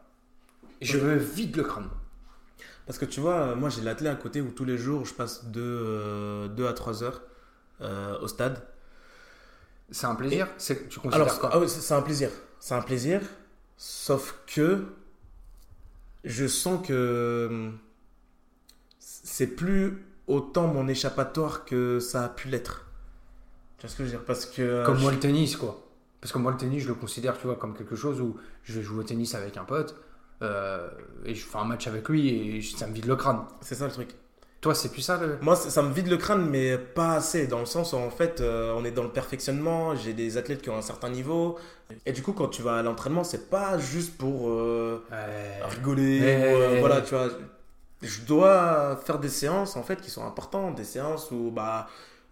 Speaker 1: Je veux vide le crâne.
Speaker 2: Parce que tu vois, euh, moi j'ai l'athlète à côté où tous les jours je passe 2 à 3 heures euh, au stade.
Speaker 1: C'est un plaisir? C'est- Tu considères
Speaker 2: Alors,
Speaker 1: quoi?
Speaker 2: ah c'est un plaisir. C'est un plaisir. Sauf que je sens que c'est plus autant mon échappatoire que ça a pu l'être. Tu vois ce que je veux dire? Parce que. euh,
Speaker 1: Comme
Speaker 2: je-
Speaker 1: moi le tennis, quoi. Parce que moi le tennis, je le considère, tu vois, comme quelque chose où je vais jouer au tennis avec un pote euh, et je fais un match avec lui et ça me vide le crâne.
Speaker 2: C'est ça le truc.
Speaker 1: Toi, c'est plus ça le...
Speaker 2: Moi, ça, ça me vide le crâne, mais pas assez, dans le sens où en fait, euh, on est dans le perfectionnement, j'ai des athlètes qui ont un certain niveau, et du coup, quand tu vas à l'entraînement, c'est pas juste pour euh,
Speaker 1: Ouais.
Speaker 2: rigoler, ou, euh, voilà, tu vois. Je dois faire des séances, en fait, qui sont importantes, des séances où, bah,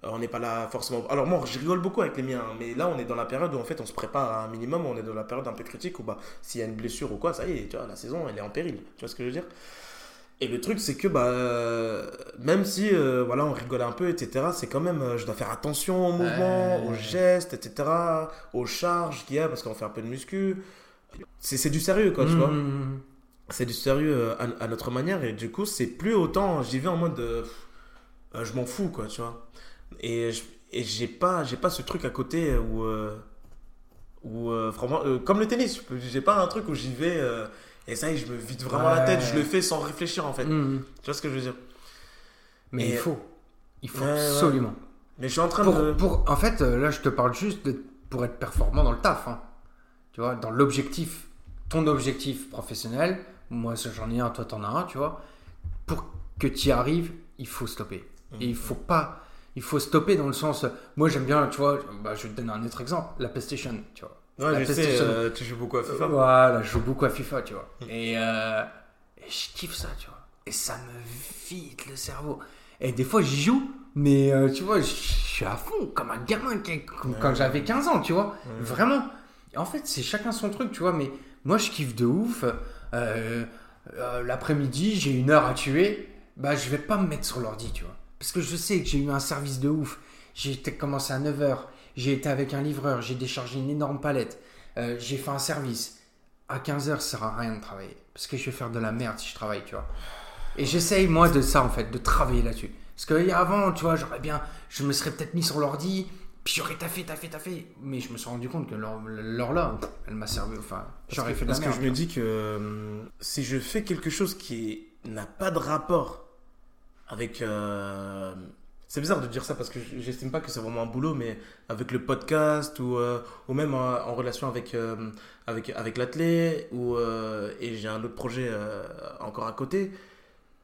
Speaker 2: on n'est pas là forcément. Alors, moi, je rigole beaucoup avec les miens, hein, mais là, on est dans la période où, en fait, on se prépare à un minimum, on est dans la période un peu critique où, bah, s'il y a une blessure ou quoi, ça y est, tu vois, la saison, elle est en péril, tu vois ce que je veux dire? Et le truc, c'est que bah, euh, même si euh, voilà, on rigole un peu, etc., c'est quand même, euh, je dois faire attention aux mouvements,
Speaker 1: Ouais.
Speaker 2: aux gestes, etc., aux charges qu'il y a, parce qu'on fait un peu de muscu. C'est c'est du sérieux, quoi, tu vois.
Speaker 1: Mmh.
Speaker 2: C'est du sérieux euh, à, à notre manière, et du coup, c'est plus autant, j'y vais en mode, euh, euh, je m'en fous, quoi, tu vois. Et, je- et j'ai pas, j'ai pas ce truc à côté où, euh, où euh, vraiment, euh, comme le tennis, j'ai pas un truc où j'y vais et ça y est, je me vide vraiment la tête, je le fais sans réfléchir en fait.
Speaker 1: Mhm.
Speaker 2: Tu vois ce que je veux dire?
Speaker 1: Mais
Speaker 2: Et-
Speaker 1: il faut. Il faut
Speaker 2: Ouais, ouais.
Speaker 1: absolument.
Speaker 2: Mais je suis en train
Speaker 1: Pour,
Speaker 2: de.
Speaker 1: pour- en fait, là, je te parle juste de- pour être performant dans le taf. hein. Tu vois, dans l'objectif, ton objectif professionnel, moi j'en ai un, toi t'en as un, tu vois. Pour que tu y arrives, il faut stopper. Et il faut pas. Il faut stopper dans le sens. Moi j'aime bien, tu vois, bah, je vais te donner un autre exemple, la PlayStation, tu vois.
Speaker 2: Ouais,
Speaker 1: la
Speaker 2: je sais, euh, tu joues beaucoup à FIFA.
Speaker 1: Voilà, je joue beaucoup à FIFA, tu vois. Et, euh, et je kiffe ça, tu vois. Et ça me vide le cerveau. Et des fois, j'y joue, mais euh, tu vois, je suis à fond, comme un gamin comme quand j'avais 15 ans, tu vois. Vraiment. Et en fait, c'est chacun son truc, tu vois. Mais moi, je kiffe de ouf. Euh, euh, L'après-midi, j'ai une heure à tuer. Bah, je vais pas me mettre sur l'ordi, tu vois. Parce que je sais que j'ai eu un service de ouf. J'ai commencé à 9h. J'ai été avec un livreur. J'ai déchargé une énorme palette. Euh, j'ai fait un service. À 15h, ça sert à rien de travailler. Parce que je vais faire de la merde si je travaille, tu vois. Et j'essaye, moi, de ça, en fait, de travailler là-dessus. Parce que avant, tu vois, j'aurais bien. Je me serais peut-être mis sur l'ordi. Puis j'aurais taffé, taffé, taffé. Mais je me suis rendu compte que l'heure l'heure là, elle m'a servi. Enfin, j'aurais
Speaker 2: Parce
Speaker 1: fait de la
Speaker 2: Parce
Speaker 1: merde.
Speaker 2: que je me dis que euh, si je fais quelque chose qui n'a pas de rapport avec. euh, C'est bizarre de dire ça parce que j'estime pas que c'est vraiment un boulot, mais avec le podcast ou, euh, ou même en, relation avec, euh, avec, avec l'athlète euh, et j'ai un autre projet encore à côté,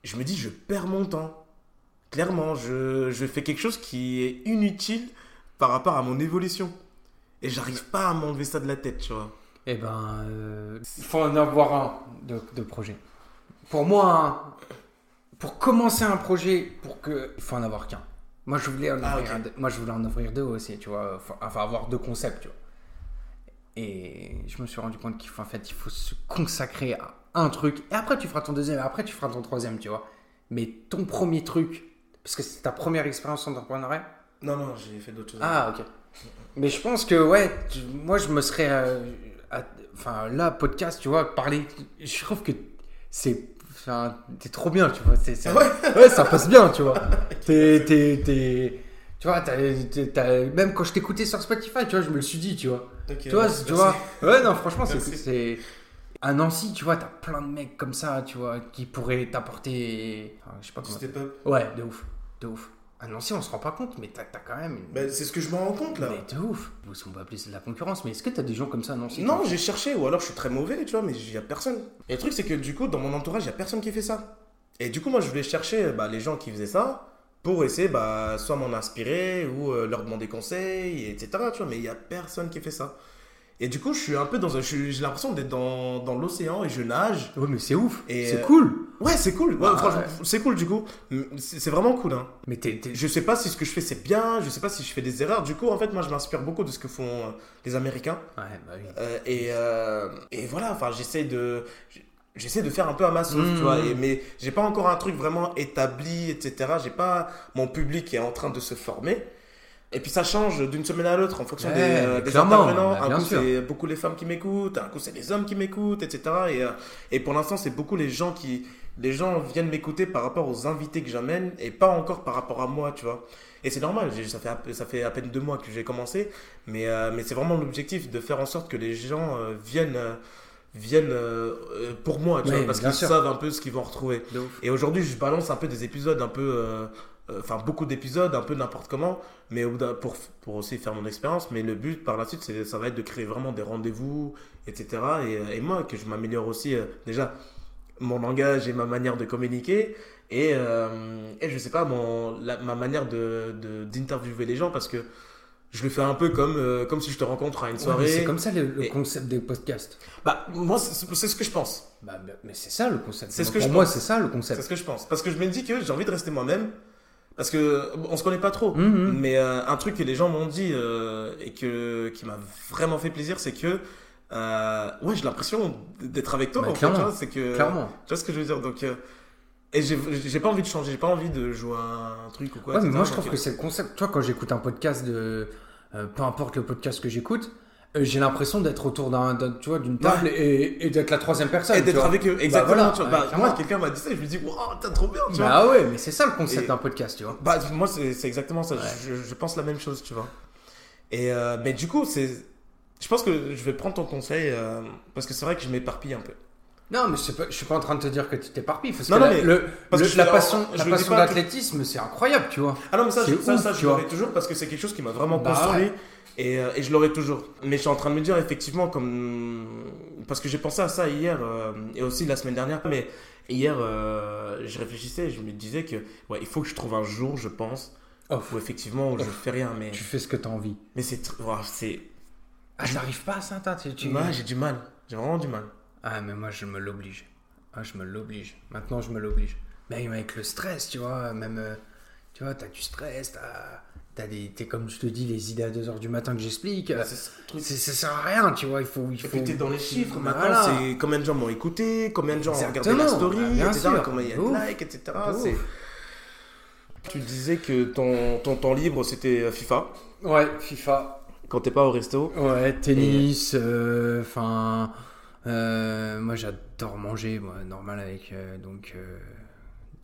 Speaker 2: je me dis je perds mon temps. Clairement, je, je fais quelque chose qui est inutile par rapport à mon évolution. Et j'arrive pas à m'enlever ça de la tête, tu vois.
Speaker 1: Eh ben, il faut en avoir un de, de projet. Pour moi, un- pour commencer un projet, pour que, il faut en avoir qu'un. Moi, je voulais en
Speaker 2: Ah,
Speaker 1: un moi, je voulais en ouvrir deux aussi, tu vois. Enfin, enfin, avoir deux concepts, tu vois. Et je me suis rendu compte qu'il faut, en fait, il faut se consacrer à un truc. Et après, tu feras ton deuxième, et après, tu feras ton troisième, tu vois. Mais ton premier truc, parce que c'est ta première expérience entrepreneuriale?
Speaker 2: Non, non, j'ai fait d'autres choses.
Speaker 1: Ah, ok. Mais je pense que, ouais, tu- moi, je me serais. euh, à- Enfin, là, podcast, tu vois, parler. Je trouve que c'est. T'es trop bien, tu vois.
Speaker 2: Ouais.
Speaker 1: ouais, ça passe bien, tu vois. T'es. Tu vois, t'as- même quand je t'écoutais sur Spotify, tu vois, je me le suis dit, tu vois. Tu vois,
Speaker 2: merci.
Speaker 1: tu vois. Ouais, non, franchement, c'est. À Nancy, tu vois, t'as plein de mecs comme ça, tu vois, qui pourraient t'apporter. enfin, je sais pas comment.
Speaker 2: Step up.
Speaker 1: Ouais, de ouf. De ouf. À Nancy, on se rend pas compte, mais t'as t'as quand même une.
Speaker 2: Ben, c'est ce que je me rends compte là.
Speaker 1: Mais de ouf. On va appeler ça de la concurrence, mais est-ce que t'as des gens comme ça
Speaker 2: Non,
Speaker 1: toi?
Speaker 2: j'ai cherché, ou alors je suis très mauvais, tu vois, mais il y a personne. Et le truc, c'est que du coup, dans mon entourage, il y a personne qui fait ça. Et du coup, moi, je voulais chercher bah, les gens qui faisaient ça pour essayer, bah, soit m'en inspirer ou euh, leur demander conseil, etc. Tu vois, mais il y a personne qui fait ça. Et du coup, je suis un peu dans un. J'ai l'impression d'être dans, dans l'océan et je nage.
Speaker 1: Ouais, mais c'est ouf.
Speaker 2: Et,
Speaker 1: C'est
Speaker 2: euh,
Speaker 1: cool.
Speaker 2: Ouais, c'est cool. Ouais,
Speaker 1: Ah,
Speaker 2: franchement,
Speaker 1: ouais.
Speaker 2: c'est cool du coup. C'est vraiment cool, hein.
Speaker 1: Mais
Speaker 2: Je sais pas si ce que je fais c'est bien, je sais pas si je fais des erreurs. Du coup, en fait, moi, je m'inspire beaucoup de ce que font euh, les Américains.
Speaker 1: Ouais, bah oui.
Speaker 2: Euh, et, euh, et voilà, enfin, j'essaie de. J'essaie de faire un peu à ma sauce, tu vois, et, mais j'ai pas encore un truc vraiment établi, etc. J'ai pas mon public qui est en train de se former. Et puis ça change d'une semaine à l'autre en fonction
Speaker 1: Ouais,
Speaker 2: des, euh, des intervenants.
Speaker 1: bah,
Speaker 2: un coup, c'est beaucoup les femmes qui m'écoutent, un coup, c'est les hommes qui m'écoutent, etc. Et, euh, et pour l'instant, c'est beaucoup les gens qui. Les gens viennent m'écouter par rapport aux invités que j'amène et pas encore par rapport à moi, tu vois. Et c'est normal, ça fait, ça fait à peine deux mois que j'ai commencé, mais, euh, mais c'est vraiment l'objectif de faire en sorte que les gens euh, viennent, euh, viennent euh, euh, pour moi, tu vois, parce qu'ils savent un peu ce qu'ils vont retrouver. Et aujourd'hui, je balance un peu des épisodes, un peu, euh, euh, enfin beaucoup d'épisodes, un peu n'importe comment, mais pour, pour aussi faire mon expérience. Mais le but par la suite, c'est, ça va être de créer vraiment des rendez-vous, etc. Et, euh, et moi, que je m'améliore aussi euh, déjà mon langage et ma manière de communiquer. Et, euh, et je sais pas, mon, la- ma manière de, de- d'interviewer les gens, parce que je le fais un peu comme, euh, comme si je te rencontre à une
Speaker 1: Ouais,
Speaker 2: soirée.
Speaker 1: c'est comme ça le, le
Speaker 2: Et-
Speaker 1: concept des podcasts.
Speaker 2: Bah, moi, c'est, c'est ce que je pense.
Speaker 1: Bah, mais c'est ça le concept.
Speaker 2: C'est ce
Speaker 1: Pour
Speaker 2: je
Speaker 1: moi,
Speaker 2: pense.
Speaker 1: c'est ça le
Speaker 2: C'est
Speaker 1: concept.
Speaker 2: ce que je pense. Parce que je me dis que j'ai envie de rester moi-même. Parce que on se connaît pas trop.
Speaker 1: Mhm.
Speaker 2: Mais euh, un truc que les gens m'ont dit euh, et que, qui m'a vraiment fait plaisir, c'est que euh, ouais, j'ai l'impression d'être avec toi.
Speaker 1: Bah,
Speaker 2: en fait,
Speaker 1: clairement.
Speaker 2: tu vois, c'est que,
Speaker 1: Clairement.
Speaker 2: Tu vois ce que je veux dire? Donc, et j'ai pas envie de changer, j'ai pas envie de jouer un truc ou quoi.
Speaker 1: Ouais, mais moi, je trouve que c'est le concept. Toi, quand j'écoute un podcast de. peu importe le podcast que j'écoute, j'ai l'impression d'être autour d'un, d'un- tu vois, d'une table et, et d'être la troisième personne.
Speaker 2: Et d'être
Speaker 1: vois.
Speaker 2: avec eux,
Speaker 1: Bah,
Speaker 2: exactement.
Speaker 1: voilà,
Speaker 2: tu vois.
Speaker 1: ouais,
Speaker 2: Bah, moi, quelqu'un m'a dit ça, et je lui dis, wow, t'as trop bien, tu vois.
Speaker 1: Bah ouais, mais c'est ça le concept
Speaker 2: Et-
Speaker 1: d'un podcast, tu vois.
Speaker 2: Bah, moi, c'est c'est exactement ça.
Speaker 1: Ouais.
Speaker 2: Je, je pense la même chose, tu vois. Et, euh, mais du coup, c'est. Je pense que je vais prendre ton conseil euh, parce que c'est vrai que je m'éparpille un peu.
Speaker 1: Non, mais c'est pas, je suis pas en train de te dire que tu t'éparpilles. Parce
Speaker 2: Non,
Speaker 1: que
Speaker 2: non, mais-
Speaker 1: le-
Speaker 2: parce
Speaker 1: le-
Speaker 2: que je
Speaker 1: la passion,
Speaker 2: je
Speaker 1: la passion d'athlétisme, c'est incroyable, tu vois.
Speaker 2: Ah non, mais ça,
Speaker 1: C'est
Speaker 2: je- ça,
Speaker 1: ouf,
Speaker 2: ça, je
Speaker 1: vois.
Speaker 2: l'aurai toujours parce que c'est quelque chose qui m'a vraiment
Speaker 1: Bah
Speaker 2: construit
Speaker 1: ouais.
Speaker 2: Et, euh, et je l'aurai toujours. Mais je suis en train de me dire, effectivement, comme. Parce que j'ai pensé à ça hier euh, et aussi la semaine dernière. Mais hier, euh, je réfléchissais et je me disais que, ouais, il faut que je trouve un jour, je pense,
Speaker 1: Off.
Speaker 2: où effectivement, je fais rien. Mais,
Speaker 1: Tu fais ce que t'as envie.
Speaker 2: mais c'est. c'est.
Speaker 1: Ah, t'arrives pas à ça, toi, tu, tu-
Speaker 2: Ouais, j'ai du mal. J'ai vraiment du mal.
Speaker 1: Ah, mais moi, je me l'oblige. Ah, je me l'oblige. Maintenant, je me l'oblige. Même avec le stress, tu vois, même. tu vois, t'as du stress, t'as. T'as des. T'es comme je te dis, les idées à 2h du matin que j'explique. euh,
Speaker 2: C'est ça,
Speaker 1: sert à rien, tu vois, il faut. Il
Speaker 2: Et
Speaker 1: faut...
Speaker 2: puis t'es dans les chiffres maintenant,
Speaker 1: voilà.
Speaker 2: c'est combien de gens m'ont écouté, combien de gens ont regardé la story, etc.
Speaker 1: sûr.
Speaker 2: Combien il y a
Speaker 1: De
Speaker 2: likes, etc. Tu disais que ton, ton temps libre c'était euh, FIFA
Speaker 1: Ouais, FIFA.
Speaker 2: quand t'es pas au resto.
Speaker 1: Ouais, tennis, euh, enfin. euh, moi, j'adore manger, moi, normal avec. euh, donc.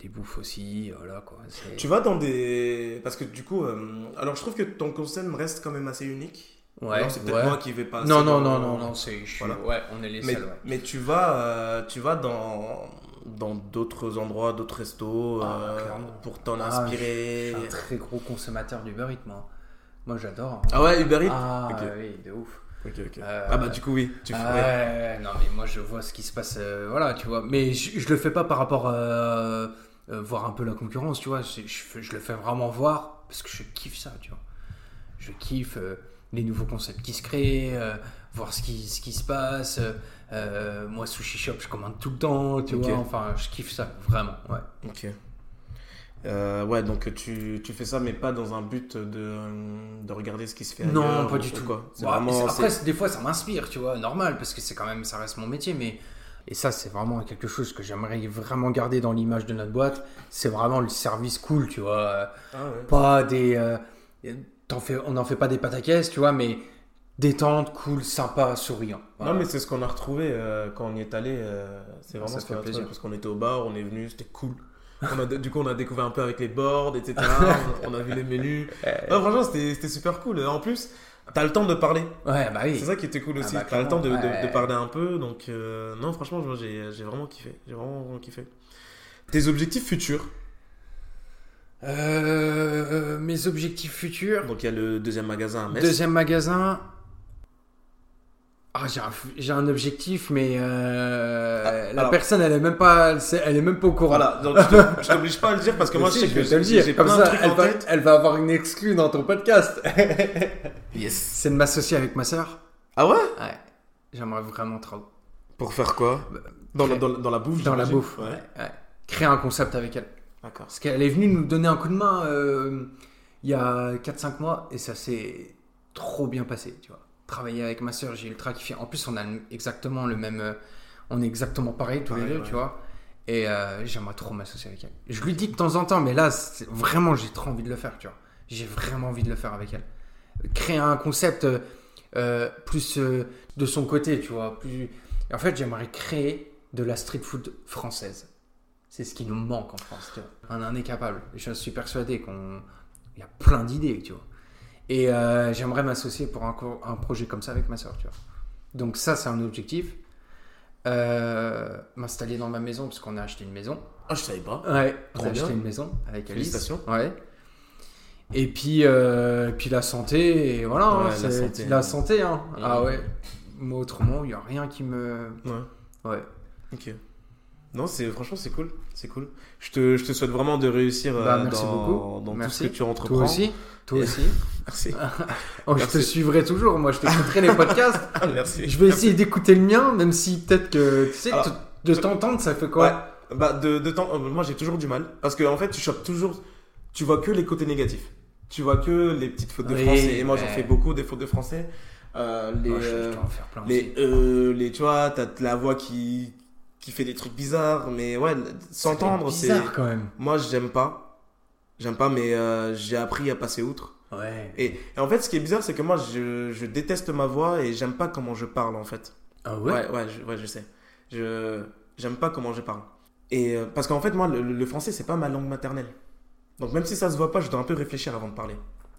Speaker 1: Des bouffes aussi, voilà quoi.
Speaker 2: Tu vas dans des. Parce que du coup, euh, alors je trouve que ton concept reste quand même assez unique.
Speaker 1: Ouais,
Speaker 2: c'est peut-être
Speaker 1: ouais.
Speaker 2: moi qui vais pas.
Speaker 1: Non, non, non, non, non, c'est. je suis-
Speaker 2: Voilà.
Speaker 1: Ouais, on est les
Speaker 2: Mais,
Speaker 1: seuls, ouais.
Speaker 2: mais tu vas, euh, tu vas dans dans d'autres endroits, d'autres restos
Speaker 1: Ah,
Speaker 2: euh, pour t'en
Speaker 1: Ah,
Speaker 2: inspirer.
Speaker 1: Je suis un très gros consommateur d'Uber Eats, moi. Moi, j'adore.
Speaker 2: Ah ouais, Uber Eats
Speaker 1: Ah,
Speaker 2: Ok.
Speaker 1: oui, de ouf.
Speaker 2: Ok, ok.
Speaker 1: Euh,
Speaker 2: Ah bah du coup oui, tu
Speaker 1: ouais, non mais moi je vois ce qui se passe, euh, voilà, tu vois. Mais je, je le fais pas par rapport euh, voir un peu la concurrence, tu vois. Je, je, fais- je le fais vraiment voir parce que je kiffe ça, tu vois. Je kiffe euh, les nouveaux concepts qui se créent, euh, voir ce qui, ce qui se passe. moi, Sushi Shop, je commande tout le temps, tu vois. Enfin, je kiffe ça, vraiment, ouais.
Speaker 2: Ok. Euh, ouais, donc tu, tu fais ça, mais pas dans un but de, de regarder ce qui se fait
Speaker 1: Non,
Speaker 2: ailleurs
Speaker 1: pas du tout.
Speaker 2: Quoi.
Speaker 1: Bon,
Speaker 2: vraiment.
Speaker 1: après, des fois, ça m'inspire, tu vois, normal, parce que c'est quand même, ça reste mon métier, mais. Et ça, c'est vraiment quelque chose que j'aimerais vraiment garder dans l'image de notre boîte. C'est vraiment le service cool, tu vois. euh,
Speaker 2: Ah ouais.
Speaker 1: Pas des. euh, fais, on n'en fait pas des pataquès, tu vois, mais détente, cool, sympa, souriant. Voilà.
Speaker 2: Non, mais c'est ce qu'on a retrouvé euh, quand on y est allé. euh, c'est vraiment
Speaker 1: Ça
Speaker 2: ce
Speaker 1: fait plaisir.
Speaker 2: parce qu'on était au bar, on est venu, c'était cool. On a- du coup, on a découvert un peu avec les boards, etc. on, on a vu les menus. Non, franchement, c'était c'était super cool. En plus, t'as le temps de parler.
Speaker 1: Ouais, bah oui.
Speaker 2: C'est ça qui était cool
Speaker 1: Ah
Speaker 2: aussi.
Speaker 1: bah,
Speaker 2: t'as le temps de, parler un peu. Donc, euh, non, franchement, j'ai vraiment kiffé. J'ai vraiment, vraiment kiffé. Tes objectifs futurs?
Speaker 1: Euh, mes objectifs futurs.
Speaker 2: Donc, il y a le deuxième magasin à Metz.
Speaker 1: Deuxième magasin. Ah, j'ai un, un objectif, mais euh,
Speaker 2: Ah,
Speaker 1: la
Speaker 2: alors-
Speaker 1: personne, elle est même pas, elle, est même pas au courant.
Speaker 2: Voilà, donc je je t'oblige pas à le dire parce que moi,
Speaker 1: Si,
Speaker 2: je sais que
Speaker 1: vais te le dire. Comme ça, elle va,
Speaker 2: tête.
Speaker 1: elle va avoir une exclue dans ton podcast.
Speaker 2: Yes.
Speaker 1: C'est de m'associer avec ma sœur.
Speaker 2: Ah ouais?
Speaker 1: Ouais. J'aimerais vraiment trop.
Speaker 2: Pour faire quoi? Dans, la- dans, la- dans la bouffe
Speaker 1: Dans la bouffe.
Speaker 2: Ouais.
Speaker 1: ouais, ouais. Créer un concept avec elle.
Speaker 2: D'accord.
Speaker 1: Parce qu'elle est venue nous donner un coup de main euh, il y a 4-5 mois et ça s'est trop bien passé, tu vois. Travailler avec ma soeur, j'ai ultra kiffé. En plus, on a exactement le même. euh, on est exactement pareil tous les deux,
Speaker 2: ouais.
Speaker 1: tu vois. Et euh, j'aimerais trop m'associer avec elle. Je lui dis de temps en temps, mais là, vraiment, j'ai trop envie de le faire, tu vois. J'ai vraiment envie de le faire avec elle. Créer un concept euh, euh, plus euh, de son côté, tu vois. Plus... En fait, j'aimerais créer de la street food française. C'est ce qui nous manque en France, tu vois. On en est capable. Je suis persuadé qu'on... Il y a plein d'idées, tu vois. Et euh, j'aimerais m'associer pour un, un projet comme ça avec ma soeur, tu vois. Donc ça, c'est un objectif. Euh, m'installer dans ma maison, parce qu'on a acheté une maison.
Speaker 2: Ah, je savais pas.
Speaker 1: Ouais, on
Speaker 2: Trop
Speaker 1: a acheté une maison avec Alice. Ouais. Et puis, euh, et puis la santé, et voilà,
Speaker 2: Ouais,
Speaker 1: hein,
Speaker 2: la santé.
Speaker 1: la santé, hein. Ah ouais. Moi, autrement, il n'y a rien qui me...
Speaker 2: Ouais.
Speaker 1: Ouais.
Speaker 2: Ok. Non, c'est franchement c'est cool, c'est cool. Je te, je te souhaite vraiment de réussir euh,
Speaker 1: Bah, merci
Speaker 2: dans,
Speaker 1: beaucoup.
Speaker 2: dans
Speaker 1: Merci.
Speaker 2: tout ce que tu entreprends.
Speaker 1: Toi aussi Toi aussi
Speaker 2: Merci.
Speaker 1: Oh, je te suivrai toujours, moi je t'écouterai les podcasts.
Speaker 2: Merci.
Speaker 1: Je vais essayer d'écouter le mien, même si peut-être que, tu sais,
Speaker 2: Alors,
Speaker 1: de t'entendre, ça fait quoi?
Speaker 2: Ouais. Bah de, de temps, euh, moi j'ai toujours du mal parce que en fait tu chopes toujours, tu vois que les côtés négatifs. Tu vois que les petites fautes de
Speaker 1: Oui,
Speaker 2: français et moi j'en fais beaucoup des fautes de français. Euh, les,
Speaker 1: je, je plein
Speaker 2: les, euh, les, tu vois, t'as la voix qui, qui fait des trucs bizarres, mais ouais, s'entendre,
Speaker 1: C'est bizarre quand même.
Speaker 2: Moi, j'aime pas. J'aime pas, mais euh, j'ai appris à passer outre.
Speaker 1: Ouais.
Speaker 2: Et, et en fait, ce qui est bizarre, c'est que moi, je, je déteste ma voix et j'aime pas comment je parle, en fait.
Speaker 1: Ah
Speaker 2: Ouais,
Speaker 1: ouais,
Speaker 2: ouais, je, ouais, je sais. Je j'aime pas comment je parle. Et euh, parce qu'en fait, moi, le, le français, c'est pas ma langue maternelle. Donc même si ça se voit pas, je dois un peu réfléchir avant de parler.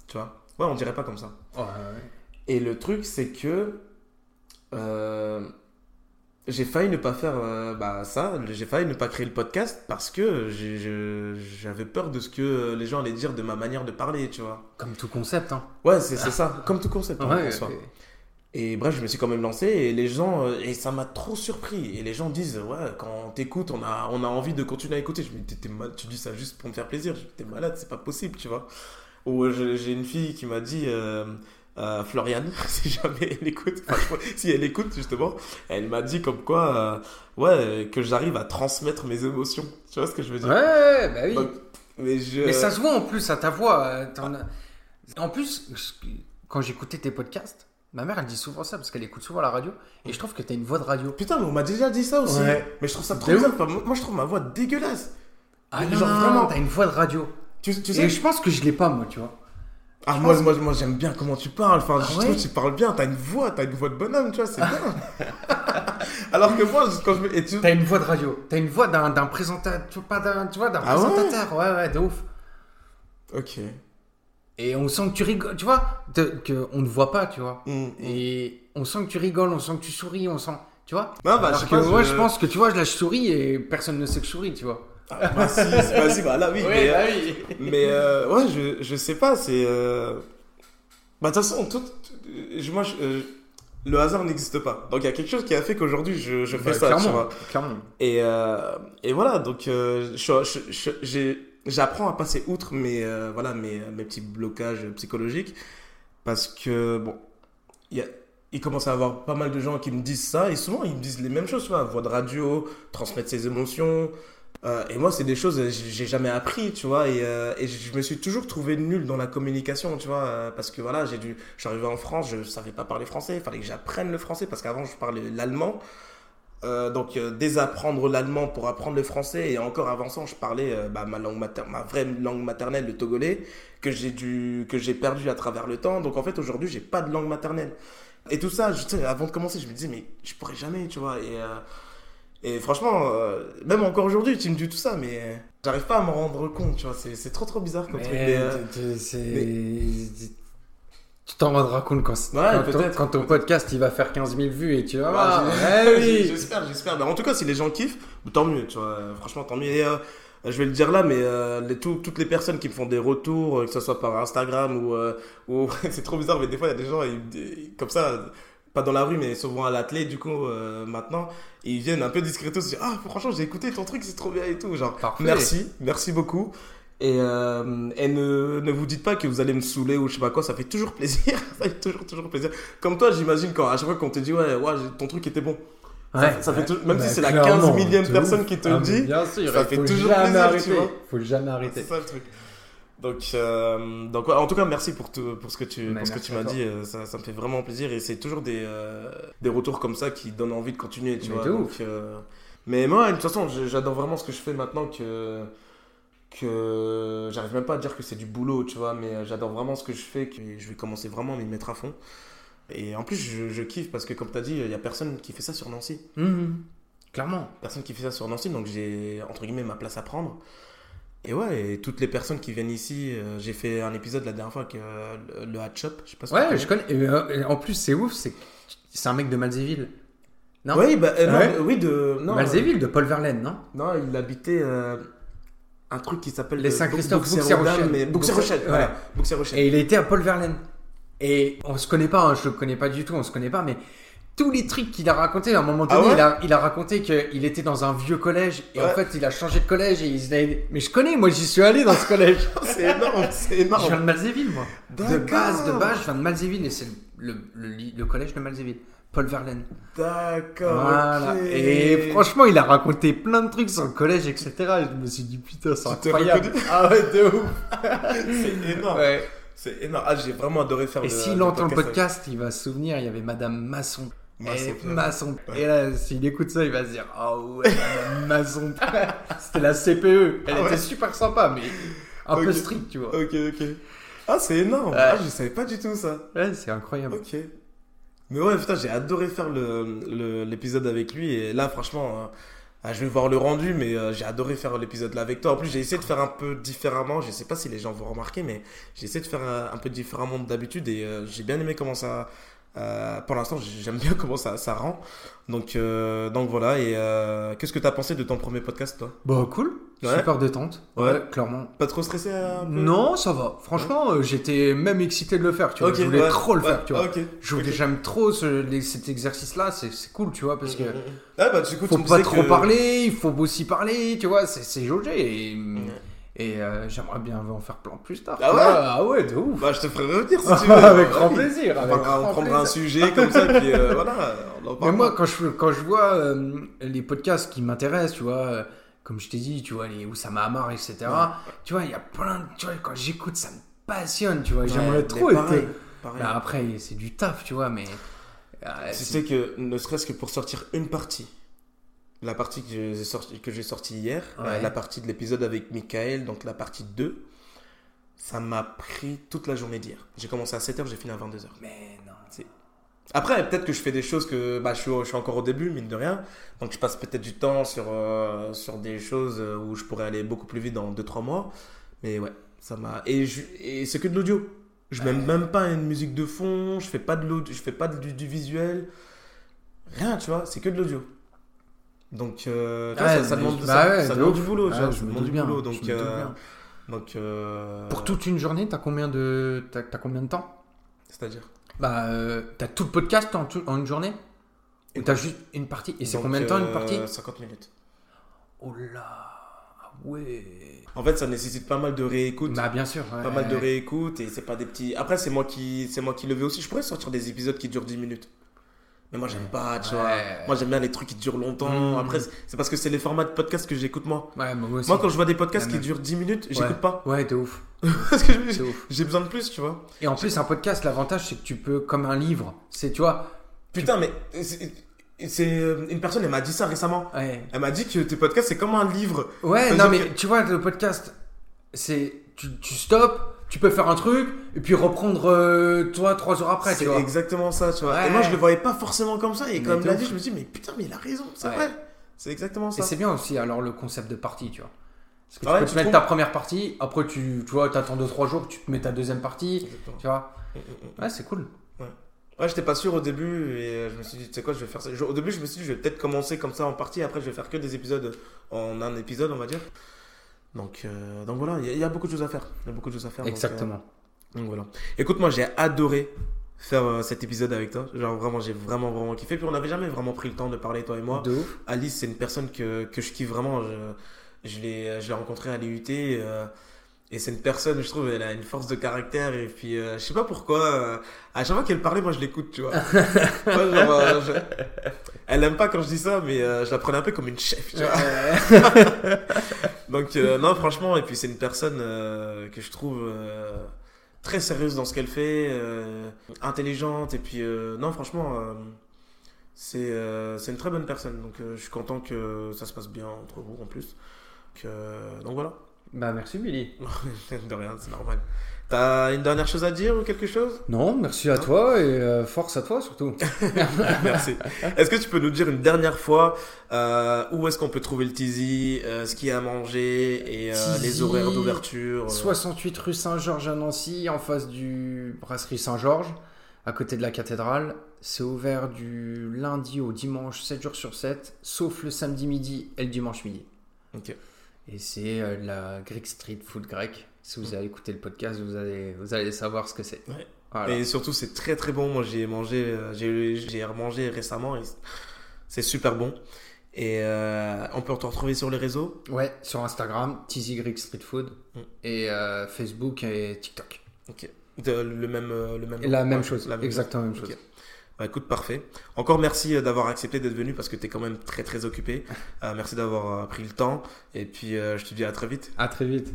Speaker 2: Tu vois? Ouais, on dirait pas comme ça.
Speaker 1: Ouais, ouais.
Speaker 2: Et le truc, c'est que euh, j'ai failli ne pas faire euh, bah, ça. J'ai failli ne pas créer le podcast parce que j'avais peur de ce que les gens allaient dire de ma manière de parler, tu vois.
Speaker 1: Comme tout concept, hein.
Speaker 2: Ouais, c'est ça. Comme tout concept. hein,
Speaker 1: Ouais,
Speaker 2: en soi. Et bref, je me suis quand même lancé et les gens, euh, et ça m'a trop surpris. Et les gens disent, ouais, quand on t'écoute, on a, on a envie de continuer à écouter. Je me dis, t'es- mal- tu dis ça juste pour me faire plaisir. T'es malade, c'est pas possible, tu vois. Ou euh, j'ai une fille qui m'a dit, euh, euh, Floriane, si jamais elle écoute, enfin, si elle écoute justement, elle m'a dit comme quoi, euh, ouais, que j'arrive à transmettre mes émotions. Tu vois ce que je veux dire?
Speaker 1: Ouais, bah oui.
Speaker 2: Donc, mais je...
Speaker 1: Mais ça se voit en plus à ta voix. euh, as- En plus, quand j'écoutais tes podcasts, ma mère elle dit souvent ça parce qu'elle écoute souvent la radio et je trouve que t'as une voix de radio.
Speaker 2: Putain, mais on m'a déjà dit ça aussi.
Speaker 1: Ouais.
Speaker 2: Mais je trouve ça trop bizarre. Moi, je trouve ma voix dégueulasse.
Speaker 1: Ah
Speaker 2: Mais
Speaker 1: non,
Speaker 2: genre vraiment.
Speaker 1: t'as une voix de radio.
Speaker 2: Tu, tu
Speaker 1: Et
Speaker 2: sais,
Speaker 1: je pense que je l'ai pas moi, tu vois.
Speaker 2: Ah,
Speaker 1: Je
Speaker 2: moi, moi, moi j'aime bien comment tu parles. Enfin,
Speaker 1: Ah
Speaker 2: je
Speaker 1: ouais
Speaker 2: trouve que tu parles bien. T'as une voix, t'as une voix de bonhomme, tu vois, c'est bien. Alors que moi, quand je me. Tu...
Speaker 1: T'as une voix de radio. T'as une voix d'un d'un présentateur, tu vois, pas d'un, tu vois, d'un
Speaker 2: Ah ouais
Speaker 1: présentateur. Ouais, ouais, de ouf.
Speaker 2: Ok.
Speaker 1: Et on sent que tu rigoles, tu vois, de- que on ne voit pas, tu vois.
Speaker 2: Mm, mm.
Speaker 1: Et on sent que tu rigoles, on sent que tu souris, on sent, tu vois.
Speaker 2: Non, bah,
Speaker 1: Alors
Speaker 2: je sais
Speaker 1: que
Speaker 2: pas,
Speaker 1: moi,
Speaker 2: je-
Speaker 1: je pense que tu vois, je lâche souris et personne ne sait que je souris, tu vois.
Speaker 2: Ah, bah, si, vas-y, bah là, oui. mais, euh,
Speaker 1: oui.
Speaker 2: mais euh, ouais, je, je sais pas, c'est. euh, Bah, de toute façon, tout, je- moi, je- euh, le hasard n'existe pas. Donc, il y a quelque chose qui a fait qu'aujourd'hui, je, je fais
Speaker 1: Bah,
Speaker 2: ça, tu
Speaker 1: clairement,
Speaker 2: vois.
Speaker 1: clairement.
Speaker 2: Et, euh, et voilà, donc euh, je- j'apprends à passer outre mes, euh, voilà, mes, mes petits blocages psychologiques parce que, bon, il y a- il commence à y avoir pas mal de gens qui me disent ça et souvent ils me disent les mêmes choses, tu vois, voix de radio, transmettre ses émotions. Euh, et moi, c'est des choses que j'ai j'ai jamais appris, tu vois, et, euh, et je me suis toujours trouvé nul dans la communication, tu vois, euh, parce que voilà, j'ai dû, arrivé en France, je savais pas parler français, il fallait que j'apprenne le français parce qu'avant je parlais l'allemand. Euh, donc euh, désapprendre l'allemand pour apprendre le français et encore avançant je parlais euh, bah, ma langue mater- ma vraie langue maternelle le togolais que j'ai dû que j'ai perdu à travers le temps donc en fait aujourd'hui j'ai pas de langue maternelle et tout ça je, avant de commencer je me disais mais je pourrais jamais tu vois et euh, et franchement euh, même encore aujourd'hui tu me dis tout ça mais j'arrive pas à m'en rendre compte tu vois c'est c'est trop trop bizarre comme truc mais,
Speaker 1: Mais,
Speaker 2: euh,
Speaker 1: tu- t'en rendras compte quand,
Speaker 2: Ouais,
Speaker 1: quand, ton,
Speaker 2: peut-être.
Speaker 1: quand ton podcast il va faire 15 000 vues et tu vas voir. Ouais, oui.
Speaker 2: J'espère, j'espère. Mais en tout cas, si les gens kiffent, tant mieux, tu vois. Franchement, tant mieux. Et, euh, je vais le dire là, mais euh, les, tout- toutes les personnes qui me font des retours, que ce soit par Instagram ou. euh, ou c'est trop bizarre, mais des fois, il y a des gens, ils- comme ça, pas dans la rue, mais souvent à l'atelier, du coup, euh, maintenant, ils viennent un peu discretos, se dire Ah, franchement, j'ai écouté ton truc, c'est trop bien et tout. Genre,
Speaker 1: Parfait.
Speaker 2: merci, merci beaucoup. Et, euh, et ne, ne vous dites pas que vous allez me saouler ou je sais pas quoi, ça fait toujours plaisir. ça fait toujours, toujours plaisir. Comme toi, j'imagine, quand à chaque fois qu'on te dit, ouais, ouais, ton truc était bon.
Speaker 1: Ouais,
Speaker 2: ça fait
Speaker 1: ouais.
Speaker 2: même si
Speaker 1: Bah,
Speaker 2: c'est la
Speaker 1: clairement,
Speaker 2: 15 millième personne
Speaker 1: ouf.
Speaker 2: qui te
Speaker 1: Ah,
Speaker 2: le dit,
Speaker 1: sûr,
Speaker 2: ça fait toujours
Speaker 1: jamais
Speaker 2: plaisir,
Speaker 1: arrêter.
Speaker 2: tu vois.
Speaker 1: Faut jamais
Speaker 2: C'est
Speaker 1: arrêter.
Speaker 2: ça le truc. Donc, euh, donc ouais, en tout cas, merci pour, tout- pour ce que tu, pour ce que tu m'as dit. euh, Ça, ça me fait vraiment plaisir et c'est toujours des, euh, des retours comme ça qui donnent envie de continuer. Tu
Speaker 1: Mais
Speaker 2: vois, donc, euh, mais moi, de toute façon, j'adore vraiment ce que je fais maintenant que que j'arrive même pas à dire que c'est du boulot, tu vois, mais j'adore vraiment ce que je fais, que je vais commencer vraiment à m'y mettre à fond. Et en plus, je, je kiffe parce que, comme tu as dit, il y a personne qui fait ça sur Nancy.
Speaker 1: Mhm. Clairement.
Speaker 2: Personne qui fait ça sur Nancy, donc j'ai, entre guillemets, ma place à prendre. Et ouais, et toutes les personnes qui viennent ici, euh, j'ai fait un épisode la dernière fois avec euh, le, Hat Shop, je sais pas si
Speaker 1: Ouais, je connais. Et, euh, et en plus, c'est ouf, c'est c'est un mec de Malzéville. Non
Speaker 2: Oui, bah, euh, non,
Speaker 1: Ouais.
Speaker 2: euh, oui, de. Non,
Speaker 1: Malzéville, de Paul Verlaine, non
Speaker 2: euh, non, il habitait euh, un truc qui s'appelle.
Speaker 1: Les
Speaker 2: euh,
Speaker 1: Saint-Christophe,
Speaker 2: voilà. Bouxières-Rochelle.
Speaker 1: Et il été à Paul Verlaine. Et on se connaît pas, hein, je le connais pas du tout, on se connaît pas, mais tous les trucs qu'il a raconté, à un moment
Speaker 2: Ah
Speaker 1: donné,
Speaker 2: ouais
Speaker 1: il, a, il a raconté qu'il était dans un vieux collège et en fait il a changé de collège et il a- Mais je connais, moi j'y suis allé dans ce collège.
Speaker 2: c'est énorme, c'est
Speaker 1: je viens
Speaker 2: énorme.
Speaker 1: de Malzéville, moi. De base, de base, je viens de Malzéville et c'est le, le, le collège de Malzéville. Paul Verlaine.
Speaker 2: D'accord.
Speaker 1: Voilà. Et franchement, il a raconté plein de trucs sur le collège, etc. Et je me suis dit, putain, c'est incroyable. Ah ouais, de ouf.
Speaker 2: c'est énorme.
Speaker 1: Ouais.
Speaker 2: C'est énorme. Ah, j'ai vraiment adoré faire
Speaker 1: Et s'il entend le
Speaker 2: avec-
Speaker 1: podcast, il va se souvenir, il y avait Madame Masson.
Speaker 2: Masson,
Speaker 1: Et.
Speaker 2: Ouais.
Speaker 1: Et là, s'il écoute ça, il va se dire Ah ouais, Madame Masson. C'était la CPE. Elle
Speaker 2: Ah ouais
Speaker 1: était super sympa, mais un peu
Speaker 2: Ok.
Speaker 1: stricte, tu vois.
Speaker 2: Ok, ok. Ah, c'est énorme.
Speaker 1: Ouais.
Speaker 2: Ah, je savais pas du tout ça.
Speaker 1: Ouais, c'est incroyable.
Speaker 2: Ok. Mais ouais, putain, j'ai adoré faire le- le- l'épisode avec lui. Et là, franchement, euh, ah, je vais voir le rendu, mais euh, j'ai adoré faire l'épisode là avec toi. En plus, j'ai essayé de faire un peu différemment. Je sais pas si les gens vont remarquer, mais j'ai essayé de faire euh, un peu différemment d'habitude. Et euh, j'ai bien aimé comment ça. Euh, pour l'instant, j'aime bien comment ça, ça rend. Donc, euh, donc voilà. Et euh, qu'est-ce que t'as pensé de ton premier podcast, toi?
Speaker 1: Bah, cool.
Speaker 2: Ouais.
Speaker 1: Super détente.
Speaker 2: Ouais.
Speaker 1: Ouais, clairement.
Speaker 2: Pas trop stressé un peu?
Speaker 1: Non, ça va. Franchement, j'étais même excité de le faire. Tu vois.
Speaker 2: Ok,
Speaker 1: je voulais trop le faire. Tu vois.
Speaker 2: ok.
Speaker 1: Je voulais-
Speaker 2: Ok.
Speaker 1: J'aime trop ce- les- cet exercice-là. C'est c'est cool, tu vois, parce que
Speaker 2: Ah bah du coup, tu
Speaker 1: faut pas trop
Speaker 2: que-
Speaker 1: parler. Il faut aussi parler. Tu vois, c'est c'est jaugé. Et. Et, euh, j'aimerais bien en faire plein plus tard.
Speaker 2: Ah ouais.
Speaker 1: Ah ouais, de ouf.
Speaker 2: Bah je te ferai revenir si tu veux.
Speaker 1: avec grand plaisir.
Speaker 2: On
Speaker 1: avec
Speaker 2: on
Speaker 1: grand
Speaker 2: prendra un sujet comme ça, puis euh, voilà. On en
Speaker 1: Mais moi, quand je, quand je vois euh, les podcasts qui m'intéressent, tu vois, comme je t'ai dit, tu vois, les Oussama Hamar, etc., tu vois, il y a plein de. Tu vois, quand j'écoute, ça me passionne, tu vois.
Speaker 2: Ouais,
Speaker 1: J'aimerais trop
Speaker 2: pareil,
Speaker 1: être.
Speaker 2: pareil.
Speaker 1: Bah, après, c'est du taf, tu vois, mais.
Speaker 2: sais que ne serait-ce que pour sortir une partie, la partie que j'ai sorti, sortie hier,
Speaker 1: Ouais.
Speaker 2: euh, la partie de l'épisode avec Michael, donc la partie 2, ça m'a pris toute la journée d'hier. J'ai commencé à 7h, j'ai fini à 22h.
Speaker 1: Mais non.
Speaker 2: Après, peut-être que je fais des choses que bah, je, suis, je suis encore au début, mine de rien. Donc je passe peut-être du temps sur, euh, sur des choses euh, où je pourrais aller beaucoup plus vite dans 2-3 mois. Mais ouais, ça m'a. Et, je- et c'est que de l'audio. Je mets même pas une musique de fond, je fais pas de je fais pas du, du visuel. Rien, tu vois, c'est que de l'audio. Donc euh, ça, demande,
Speaker 1: bah
Speaker 2: ça,
Speaker 1: ouais,
Speaker 2: ça
Speaker 1: de
Speaker 2: demande
Speaker 1: ouf.
Speaker 2: du boulot, vois,
Speaker 1: je
Speaker 2: ça
Speaker 1: me
Speaker 2: demande du
Speaker 1: bien,
Speaker 2: boulot. Donc, euh, donc euh,
Speaker 1: Pour toute une journée, t'as combien de. T'as t'as combien de temps?
Speaker 2: C'est-à-dire?
Speaker 1: Bah, t'as tout le podcast en, tout- en une journée? Ou t'as juste une partie? Et c'est combien de temps une partie?
Speaker 2: 50 minutes.
Speaker 1: Oh là ah Ouais
Speaker 2: En fait, ça nécessite pas mal de réécoute.
Speaker 1: Bah, bien sûr. ouais.
Speaker 2: pas mal de réécoute et c'est pas des petits après c'est moi qui c'est moi qui le vais aussi je pourrais sortir des épisodes qui durent 10 minutes mais moi j'aime pas tu
Speaker 1: Ouais.
Speaker 2: vois moi j'aime bien les trucs qui durent longtemps
Speaker 1: Mm.
Speaker 2: après c'est- parce que c'est les formats de podcast que j'écoute moi
Speaker 1: Ouais, moi aussi.
Speaker 2: moi quand je vois des podcasts qui durent 10 minutes j'écoute pas
Speaker 1: Ouais, de ouf.
Speaker 2: parce que je-
Speaker 1: C'est ouf.
Speaker 2: j'ai besoin de plus tu vois
Speaker 1: Et en plus, un podcast, l'avantage, c'est que tu peux, comme un livre, c'est, tu vois,
Speaker 2: putain mais c'est euh, une personne elle m'a dit ça récemment
Speaker 1: ouais,
Speaker 2: elle m'a dit que tes podcasts c'est comme un livre
Speaker 1: ouais, non, mais tu vois, le podcast, c'est, tu, tu stops, tu peux faire un truc, et puis reprendre, euh, toi, trois heures après,
Speaker 2: c'est exactement ça tu vois
Speaker 1: Ouais.
Speaker 2: et moi je le voyais pas forcément comme ça et comme l'a dit je me dis mais putain mais il a raison c'est
Speaker 1: Ouais.
Speaker 2: vrai c'est exactement
Speaker 1: Et
Speaker 2: ça
Speaker 1: c'est bien aussi, alors, le concept de partie, tu vois. Parce que
Speaker 2: Ah
Speaker 1: tu
Speaker 2: ouais,
Speaker 1: peux
Speaker 2: tu
Speaker 1: te mettre ta première partie, après, tu, tu vois, t'attends 2-3 jours, tu te mets ta deuxième partie,
Speaker 2: Exactement.
Speaker 1: tu vois.
Speaker 2: Mm, mm, mm.
Speaker 1: Ouais, c'est cool.
Speaker 2: Ouais, j'étais pas sûr au début et euh, je me suis dit, tu sais quoi, je vais faire ça. Au début, je me suis dit, je vais peut-être commencer comme ça en partie, après, je vais faire que des épisodes en un épisode, on va dire. Donc, euh, donc voilà, il y, a- il y a beaucoup de choses à faire. Il y a beaucoup de choses à faire.
Speaker 1: Exactement.
Speaker 2: euh, Donc, voilà. Écoute, moi, j'ai adoré faire euh, cet épisode avec toi. Genre, vraiment, j'ai vraiment, vraiment kiffé. Puis, on n'avait jamais vraiment pris le temps de parler, toi et moi.
Speaker 1: De ouf.
Speaker 2: Alice, c'est une personne que, que je kiffe vraiment. Je, je l'ai je l'ai rencontrée à l'IUT. Et c'est une personne, je trouve, elle a une force de caractère. Et puis, euh, je sais pas pourquoi. euh, à chaque fois qu'elle parlait, moi, je l'écoute, tu vois. Moi, genre, euh, je- Elle aime pas quand je dis ça, mais euh, je la prenais un peu comme une chef, tu vois. Donc, euh, non, franchement, et puis c'est une personne euh, que je trouve euh, très sérieuse dans ce qu'elle fait, euh, intelligente, et puis, euh, non, franchement, euh, c'est euh, c'est une très bonne personne. Donc, euh, je suis content que ça se passe bien entre vous en plus. Donc, euh, donc voilà.
Speaker 1: Bah, merci, Billy.
Speaker 2: De rien, c'est normal. T'as une dernière chose à dire ou quelque chose?
Speaker 1: Non, merci à toi et euh, force à toi surtout.
Speaker 2: Merci. Est-ce que tu peux nous dire une dernière fois euh, où est-ce qu'on peut trouver le Tizi, euh, ce qu'il y a à manger et les horaires d'ouverture? euh.
Speaker 1: 68 rue Saint-Georges à Nancy, en face du brasserie Saint-Georges, à côté de la cathédrale. C'est ouvert du lundi au dimanche, 7 jours sur 7, sauf le samedi midi et le dimanche midi.
Speaker 2: Ok.
Speaker 1: Et c'est euh, la Greek Street Food grec. Si vous avez écouté le podcast, vous allez, vous allez savoir ce que c'est.
Speaker 2: Ouais.
Speaker 1: Voilà.
Speaker 2: Et surtout, c'est très très bon. Moi, j'ai mangé, euh, j'ai remangé récemment c'est super bon. Et euh, on peut te retrouver sur les réseaux?
Speaker 1: Ouais, sur Instagram, Tizi Greek Street Food,
Speaker 2: Mm.
Speaker 1: et euh, Facebook et TikTok.
Speaker 2: Ok. De- le même, euh, le même.
Speaker 1: La même
Speaker 2: Ouais,
Speaker 1: chose,
Speaker 2: la même
Speaker 1: exactement la même chose.
Speaker 2: Bah, écoute, parfait. Encore merci euh, d'avoir accepté d'être venu parce que tu es quand même très très occupé. Euh, merci d'avoir euh, pris le temps. Et puis, je te dis à très vite.
Speaker 1: À très vite.